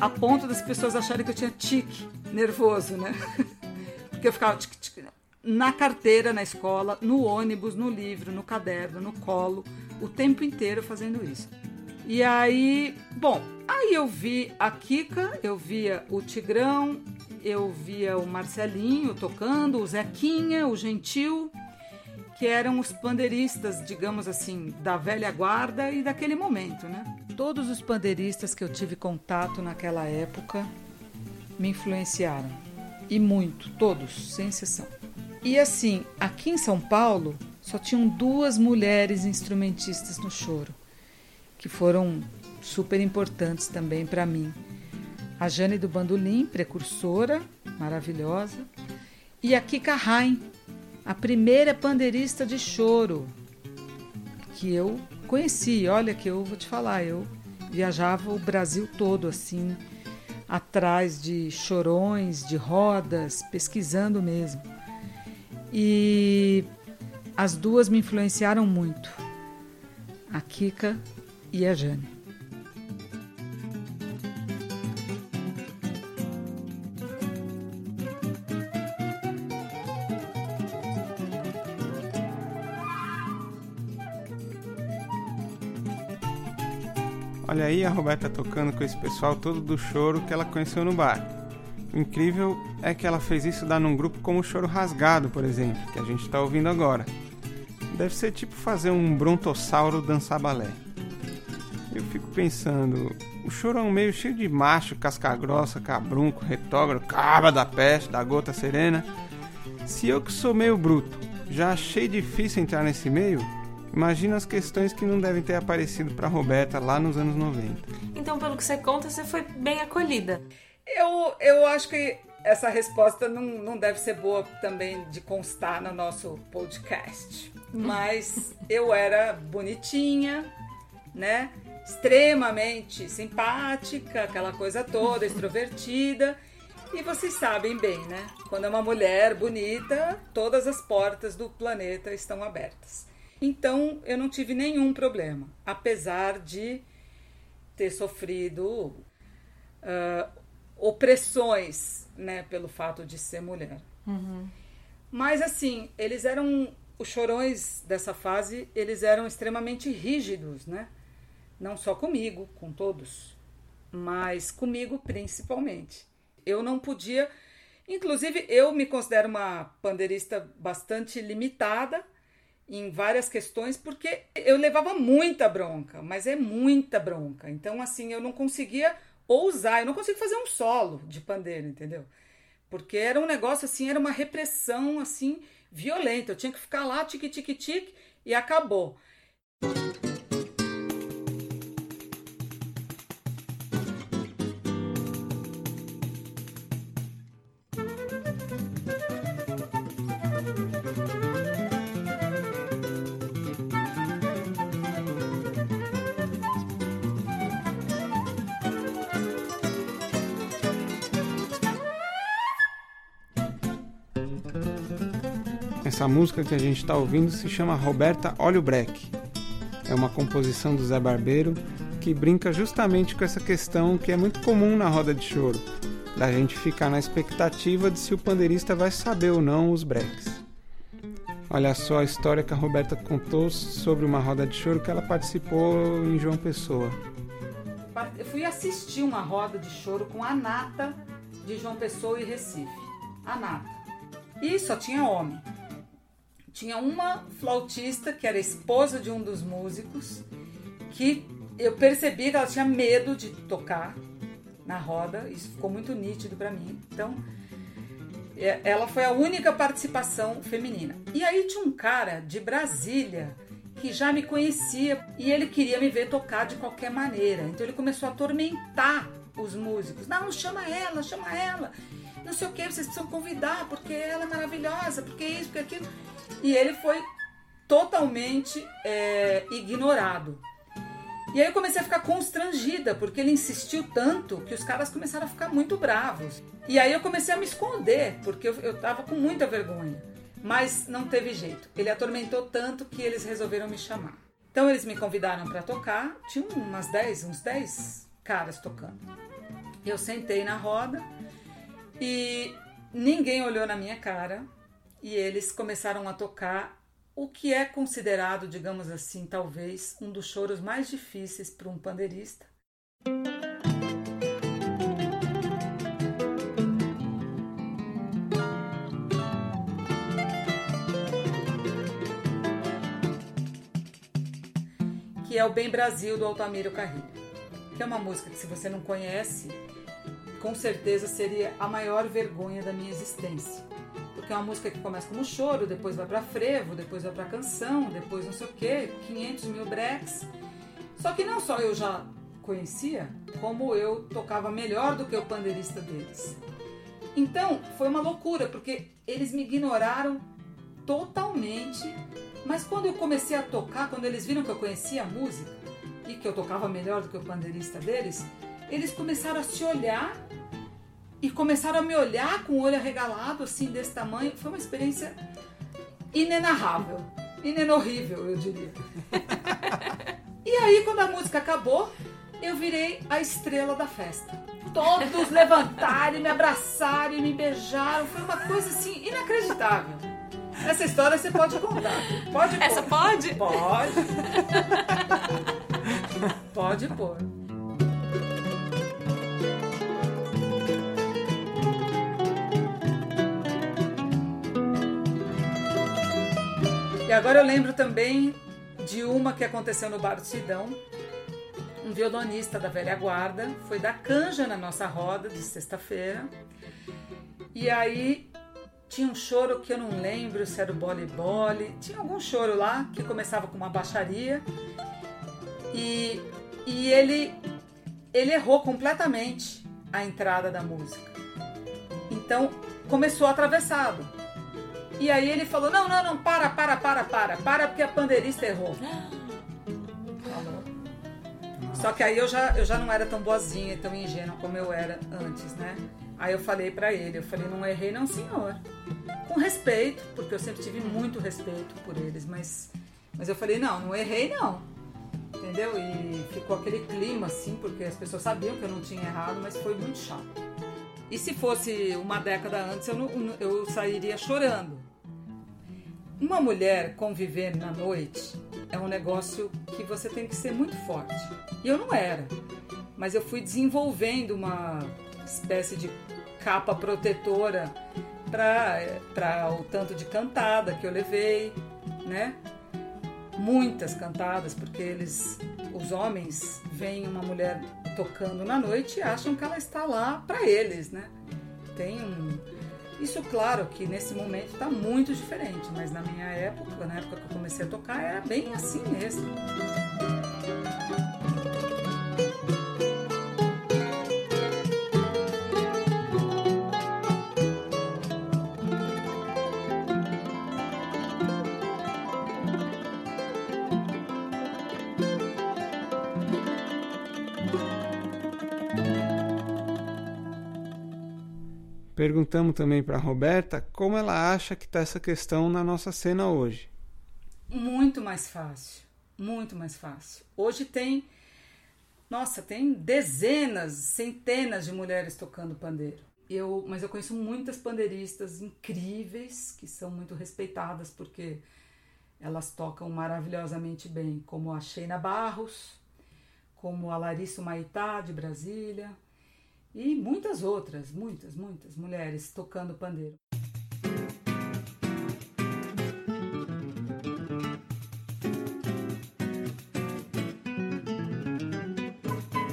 A ponto das pessoas acharem que eu tinha tique nervoso, né? (laughs) Porque eu ficava tic, tic, na carteira, na escola, no ônibus, no livro, no caderno, no colo, o tempo inteiro fazendo isso. E aí, bom, aí eu vi a Kika, eu via o Tigrão, eu via o Marcelinho tocando, o Zequinha, o Gentil, que eram os pandeiristas, digamos assim, da velha guarda e daquele momento, né? Todos os pandeiristas que eu tive contato naquela época me influenciaram. E muito, todos, sem exceção. E assim, aqui em São Paulo, só tinham duas mulheres instrumentistas no choro, que foram super importantes também para mim. A Jane do Bandolim, precursora, maravilhosa, e a Kika Rain, a primeira pandeirista de choro que eu conheci. Olha que eu vou te falar, eu viajava o Brasil todo assim, atrás de chorões, de rodas, pesquisando mesmo. E as duas me influenciaram muito, a Kika e a Jane. Olha aí a Roberta tocando com esse pessoal todo do choro que ela conheceu no bar. Incrível é que ela fez isso dar num grupo como o Choro Rasgado, por exemplo, que a gente está ouvindo agora. Deve ser tipo fazer um brontossauro dançar balé. Eu fico pensando, o choro é um meio cheio de macho, casca grossa, cabrunco, retógrafo, caba da peste, da gota serena. Se eu que sou meio bruto já achei difícil entrar nesse meio, Imagina as questões que não devem ter aparecido para Roberta lá nos anos 90. Então, pelo que você conta, você foi bem acolhida. Eu, eu acho que essa resposta não, não deve ser boa também de constar no nosso podcast. Mas eu era bonitinha, né? Extremamente simpática, aquela coisa toda, extrovertida. E vocês sabem bem, né? Quando é uma mulher bonita, todas as portas do planeta estão abertas. Então eu não tive nenhum problema, apesar de ter sofrido uh, opressões, né, pelo fato de ser mulher. Uhum. Mas assim, eles eram os chorões dessa fase, eles eram extremamente rígidos, né? Não só comigo, com todos, mas comigo principalmente. Eu não podia, inclusive eu me considero uma pandeirista bastante limitada em várias questões, porque eu levava muita bronca, mas é muita bronca. Então, assim, eu não conseguia ousar, eu não consigo fazer um solo de pandeiro, entendeu? Porque era um negócio assim, era uma repressão assim violenta. Eu tinha que ficar lá, tique tique tique e acabou. Música que a gente está ouvindo se chama Roberta Olha o Break. É uma composição do Zé Barbeiro que brinca justamente com essa questão que é muito comum na roda de choro, da gente ficar na expectativa de se o pandeirista vai saber ou não os breaks. Olha só a história que a Roberta contou sobre uma roda de choro que ela participou em João Pessoa. Eu fui assistir uma roda de choro com a Nata de João Pessoa e Recife. A Nata. E só tinha homem. Tinha uma flautista que era esposa de um dos músicos que eu percebi que ela tinha medo de tocar na roda, isso ficou muito nítido para mim. Então, ela foi a única participação feminina. E aí tinha um cara de Brasília que já me conhecia e ele queria me ver tocar de qualquer maneira. Então ele começou a atormentar os músicos. Não, chama ela, chama ela. Não sei o que, vocês precisam convidar, porque ela é maravilhosa, porque isso, porque aquilo. E ele foi totalmente é, ignorado. E aí eu comecei a ficar constrangida, porque ele insistiu tanto que os caras começaram a ficar muito bravos. E aí eu comecei a me esconder, porque eu, eu tava com muita vergonha. Mas não teve jeito. Ele atormentou tanto que eles resolveram me chamar. Então eles me convidaram para tocar, tinha umas 10, uns 10 caras tocando. Eu sentei na roda e ninguém olhou na minha cara e eles começaram a tocar o que é considerado, digamos assim, talvez um dos choros mais difíceis para um pandeirista. Que é o Bem Brasil do Altamiro Carrilho, que é uma música que, se você não conhece, com certeza seria a maior vergonha da minha existência porque é uma música que começa como choro, depois vai para frevo, depois vai para canção, depois não sei o que, 500 mil breaks. Só que não só eu já conhecia, como eu tocava melhor do que o pandeirista deles. Então foi uma loucura, porque eles me ignoraram totalmente. Mas quando eu comecei a tocar, quando eles viram que eu conhecia a música e que eu tocava melhor do que o pandeirista deles, eles começaram a se olhar e começaram a me olhar com o olho arregalado, assim, desse tamanho. Foi uma experiência inenarrável, inenorrível, eu diria. (laughs) e aí, quando a música acabou, eu virei a estrela da festa. Todos (laughs) levantaram, me abraçaram me beijaram. Foi uma coisa assim inacreditável. Essa história você pode contar. Pode pôr. Essa pode? Pode. (laughs) pode pôr. E agora eu lembro também de uma que aconteceu no Bar do Sidão. Um violonista da velha guarda foi dar canja na nossa roda de sexta-feira. E aí tinha um choro que eu não lembro se era o bole bole. Tinha algum choro lá que começava com uma baixaria. E, e ele, ele errou completamente a entrada da música. Então começou atravessado. E aí ele falou: não, não, não, para, para, para, para, para, porque a pandeirista errou. Falou. Só que aí eu já, eu já não era tão boazinha, tão ingênua como eu era antes, né? Aí eu falei para ele, eu falei, não errei não, senhor. Com respeito, porque eu sempre tive muito respeito por eles, mas, mas eu falei, não, não errei não. Entendeu? E ficou aquele clima assim, porque as pessoas sabiam que eu não tinha errado, mas foi muito chato. E se fosse uma década antes, eu, não, eu sairia chorando. Uma mulher conviver na noite é um negócio que você tem que ser muito forte. E eu não era, mas eu fui desenvolvendo uma espécie de capa protetora para o tanto de cantada que eu levei, né? Muitas cantadas, porque eles, os homens, veem uma mulher tocando na noite e acham que ela está lá para eles, né? Tem um, isso, claro, que nesse momento está muito diferente, mas na minha época, na época que eu comecei a tocar, era bem assim mesmo. Perguntamos também para a Roberta como ela acha que está essa questão na nossa cena hoje. Muito mais fácil, muito mais fácil. Hoje tem, nossa, tem dezenas, centenas de mulheres tocando pandeiro. Eu, mas eu conheço muitas pandeiristas incríveis que são muito respeitadas porque elas tocam maravilhosamente bem, como a Sheina Barros, como a Larissa Maitá de Brasília e muitas outras, muitas, muitas mulheres tocando pandeiro.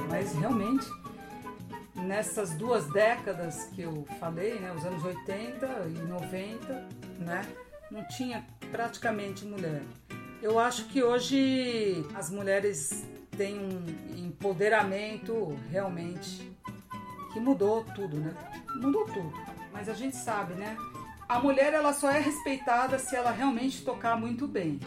Mas realmente, nessas duas décadas que eu falei, né, os anos 80 e 90, né, não tinha praticamente mulher. Eu acho que hoje as mulheres têm um empoderamento realmente que mudou tudo, né? Mudou tudo. Mas a gente sabe, né? A mulher ela só é respeitada se ela realmente tocar muito bem.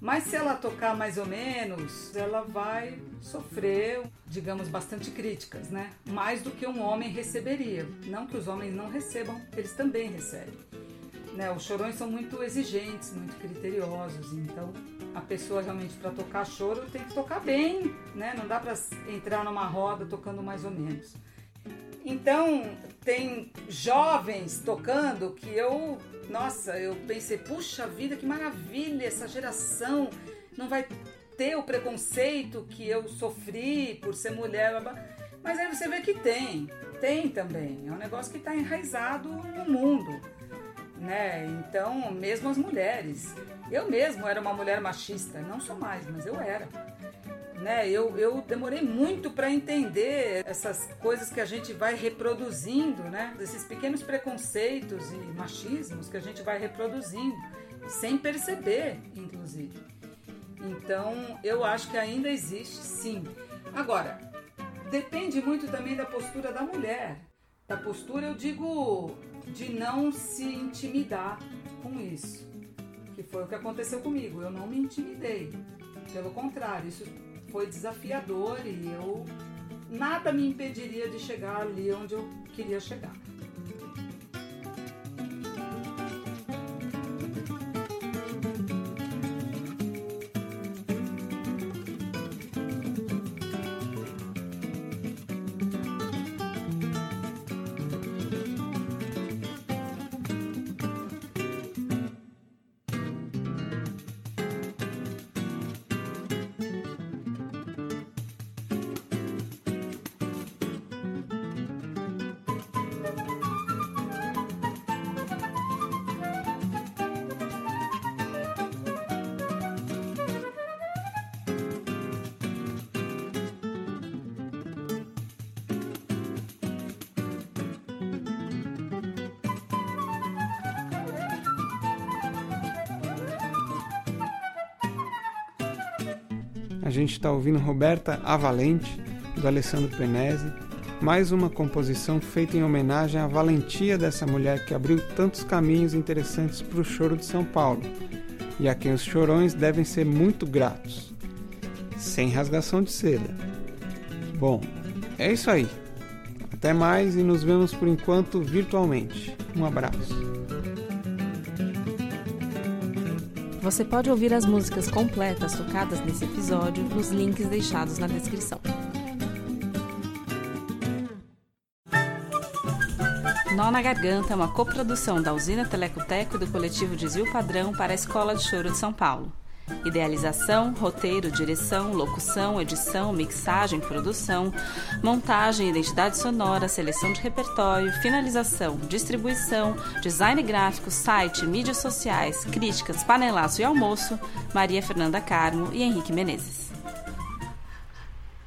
Mas se ela tocar mais ou menos, ela vai sofrer, digamos, bastante críticas, né? Mais do que um homem receberia. Não que os homens não recebam, eles também recebem. Né? Os chorões são muito exigentes, muito criteriosos, então a pessoa realmente para tocar choro tem que tocar bem, né? Não dá para entrar numa roda tocando mais ou menos. Então, tem jovens tocando que eu, nossa, eu pensei, puxa vida, que maravilha, essa geração não vai ter o preconceito que eu sofri por ser mulher. Mas aí você vê que tem, tem também. É um negócio que está enraizado no mundo. Né? Então, mesmo as mulheres. Eu mesmo era uma mulher machista, não sou mais, mas eu era né? Eu, eu demorei muito para entender essas coisas que a gente vai reproduzindo, né? Esses pequenos preconceitos e machismos que a gente vai reproduzindo, sem perceber, inclusive. Então, eu acho que ainda existe, sim. Agora, depende muito também da postura da mulher. Da postura, eu digo, de não se intimidar com isso. Que foi o que aconteceu comigo. Eu não me intimidei. Pelo contrário, isso foi desafiador e eu nada me impediria de chegar ali onde eu queria chegar. Gente está ouvindo Roberta Avalente, do Alessandro Penese, mais uma composição feita em homenagem à valentia dessa mulher que abriu tantos caminhos interessantes para o choro de São Paulo e a quem os chorões devem ser muito gratos. Sem rasgação de seda. Bom, é isso aí. Até mais e nos vemos por enquanto virtualmente. Um abraço. Você pode ouvir as músicas completas tocadas nesse episódio nos links deixados na descrição. Nó na Garganta é uma coprodução da Usina Telecoteco e do coletivo Desvio Padrão para a Escola de Choro de São Paulo. Idealização, roteiro, direção, locução, edição, mixagem, produção, montagem, identidade sonora, seleção de repertório, finalização, distribuição, design gráfico, site, mídias sociais, críticas, panelaço e almoço, Maria Fernanda Carmo e Henrique Menezes.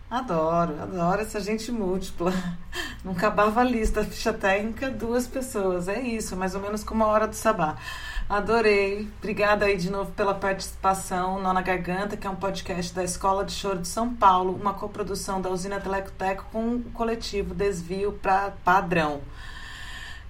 Adoro, adoro essa gente múltipla. Não acabava a lista, ficha técnica, duas pessoas. É isso, mais ou menos como a hora do sabá. Adorei. Obrigada aí de novo pela participação. Nona Garganta, que é um podcast da Escola de Choro de São Paulo, uma coprodução da Usina Telecoteco com o coletivo Desvio para Padrão.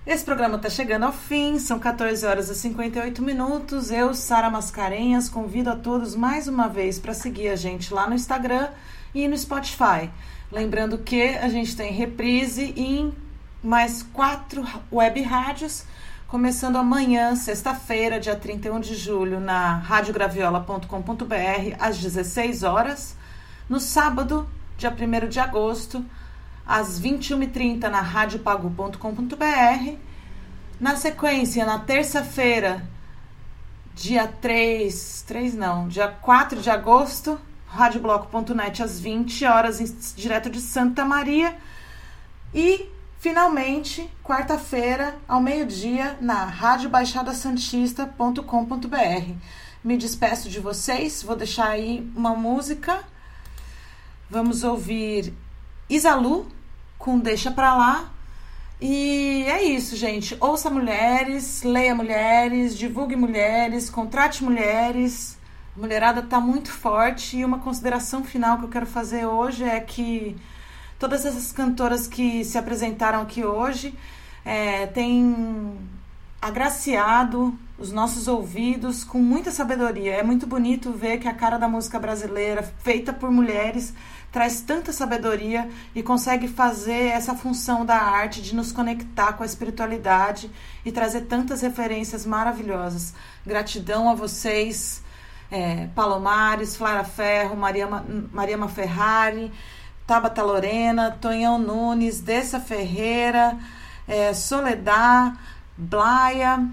Esse programa está chegando ao fim, são 14 horas e 58 minutos. Eu, Sara Mascarenhas, convido a todos mais uma vez para seguir a gente lá no Instagram e no Spotify. Lembrando que a gente tem reprise em mais quatro web rádios, começando amanhã, sexta-feira, dia 31 de julho, na radiograviola.com.br, às 16 horas. No sábado, dia 1 de agosto, às 21h30, na radiopagu.com.br. Na sequência, na terça-feira, dia 3, 3 não, dia 4 de agosto, radiobloco.net às 20 horas, direto de Santa Maria. E, finalmente, quarta-feira, ao meio-dia, na radiobaixadasantista.com.br. Me despeço de vocês, vou deixar aí uma música. Vamos ouvir Isalu com Deixa Pra Lá, e é isso, gente. Ouça mulheres, leia mulheres, divulgue mulheres, contrate mulheres. A mulherada está muito forte. E uma consideração final que eu quero fazer hoje é que todas essas cantoras que se apresentaram aqui hoje é, têm agraciado os nossos ouvidos com muita sabedoria. É muito bonito ver que a cara da música brasileira, feita por mulheres, traz tanta sabedoria e consegue fazer essa função da arte de nos conectar com a espiritualidade e trazer tantas referências maravilhosas. Gratidão a vocês, é, Palomares, Flara Ferro, Maria, Maria Ferrari, Tabata Lorena, Tonhão Nunes, Dessa Ferreira, é, Soledad, Blaia,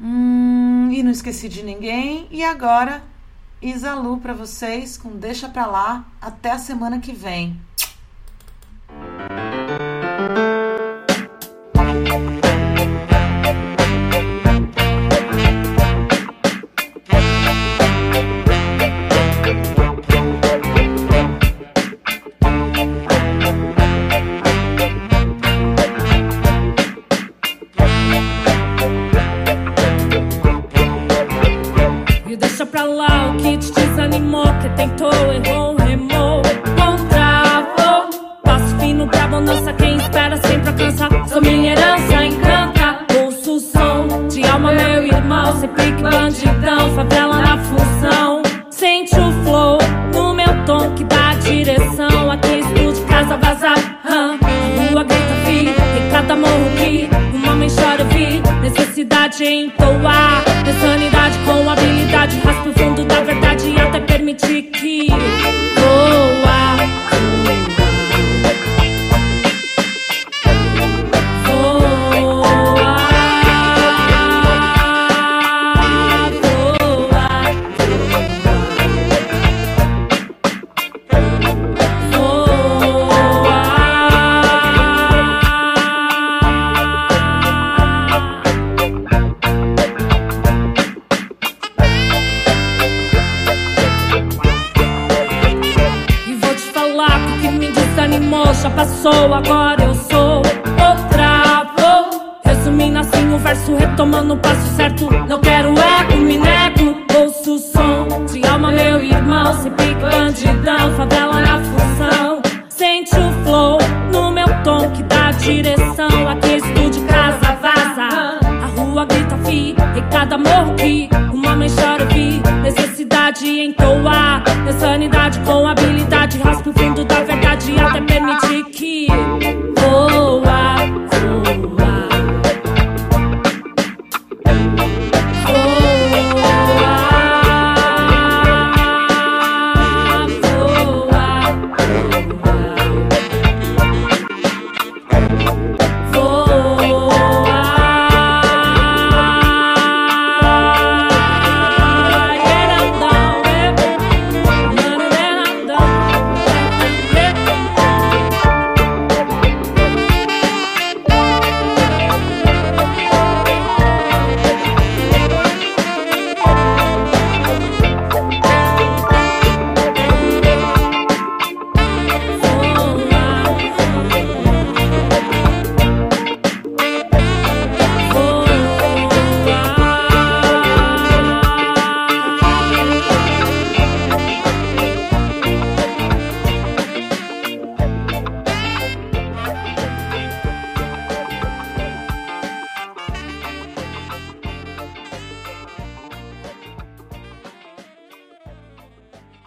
hum, e não esqueci de ninguém. E agora Isalu para vocês com Deixa Pra Lá. Até a semana que vem. que think too.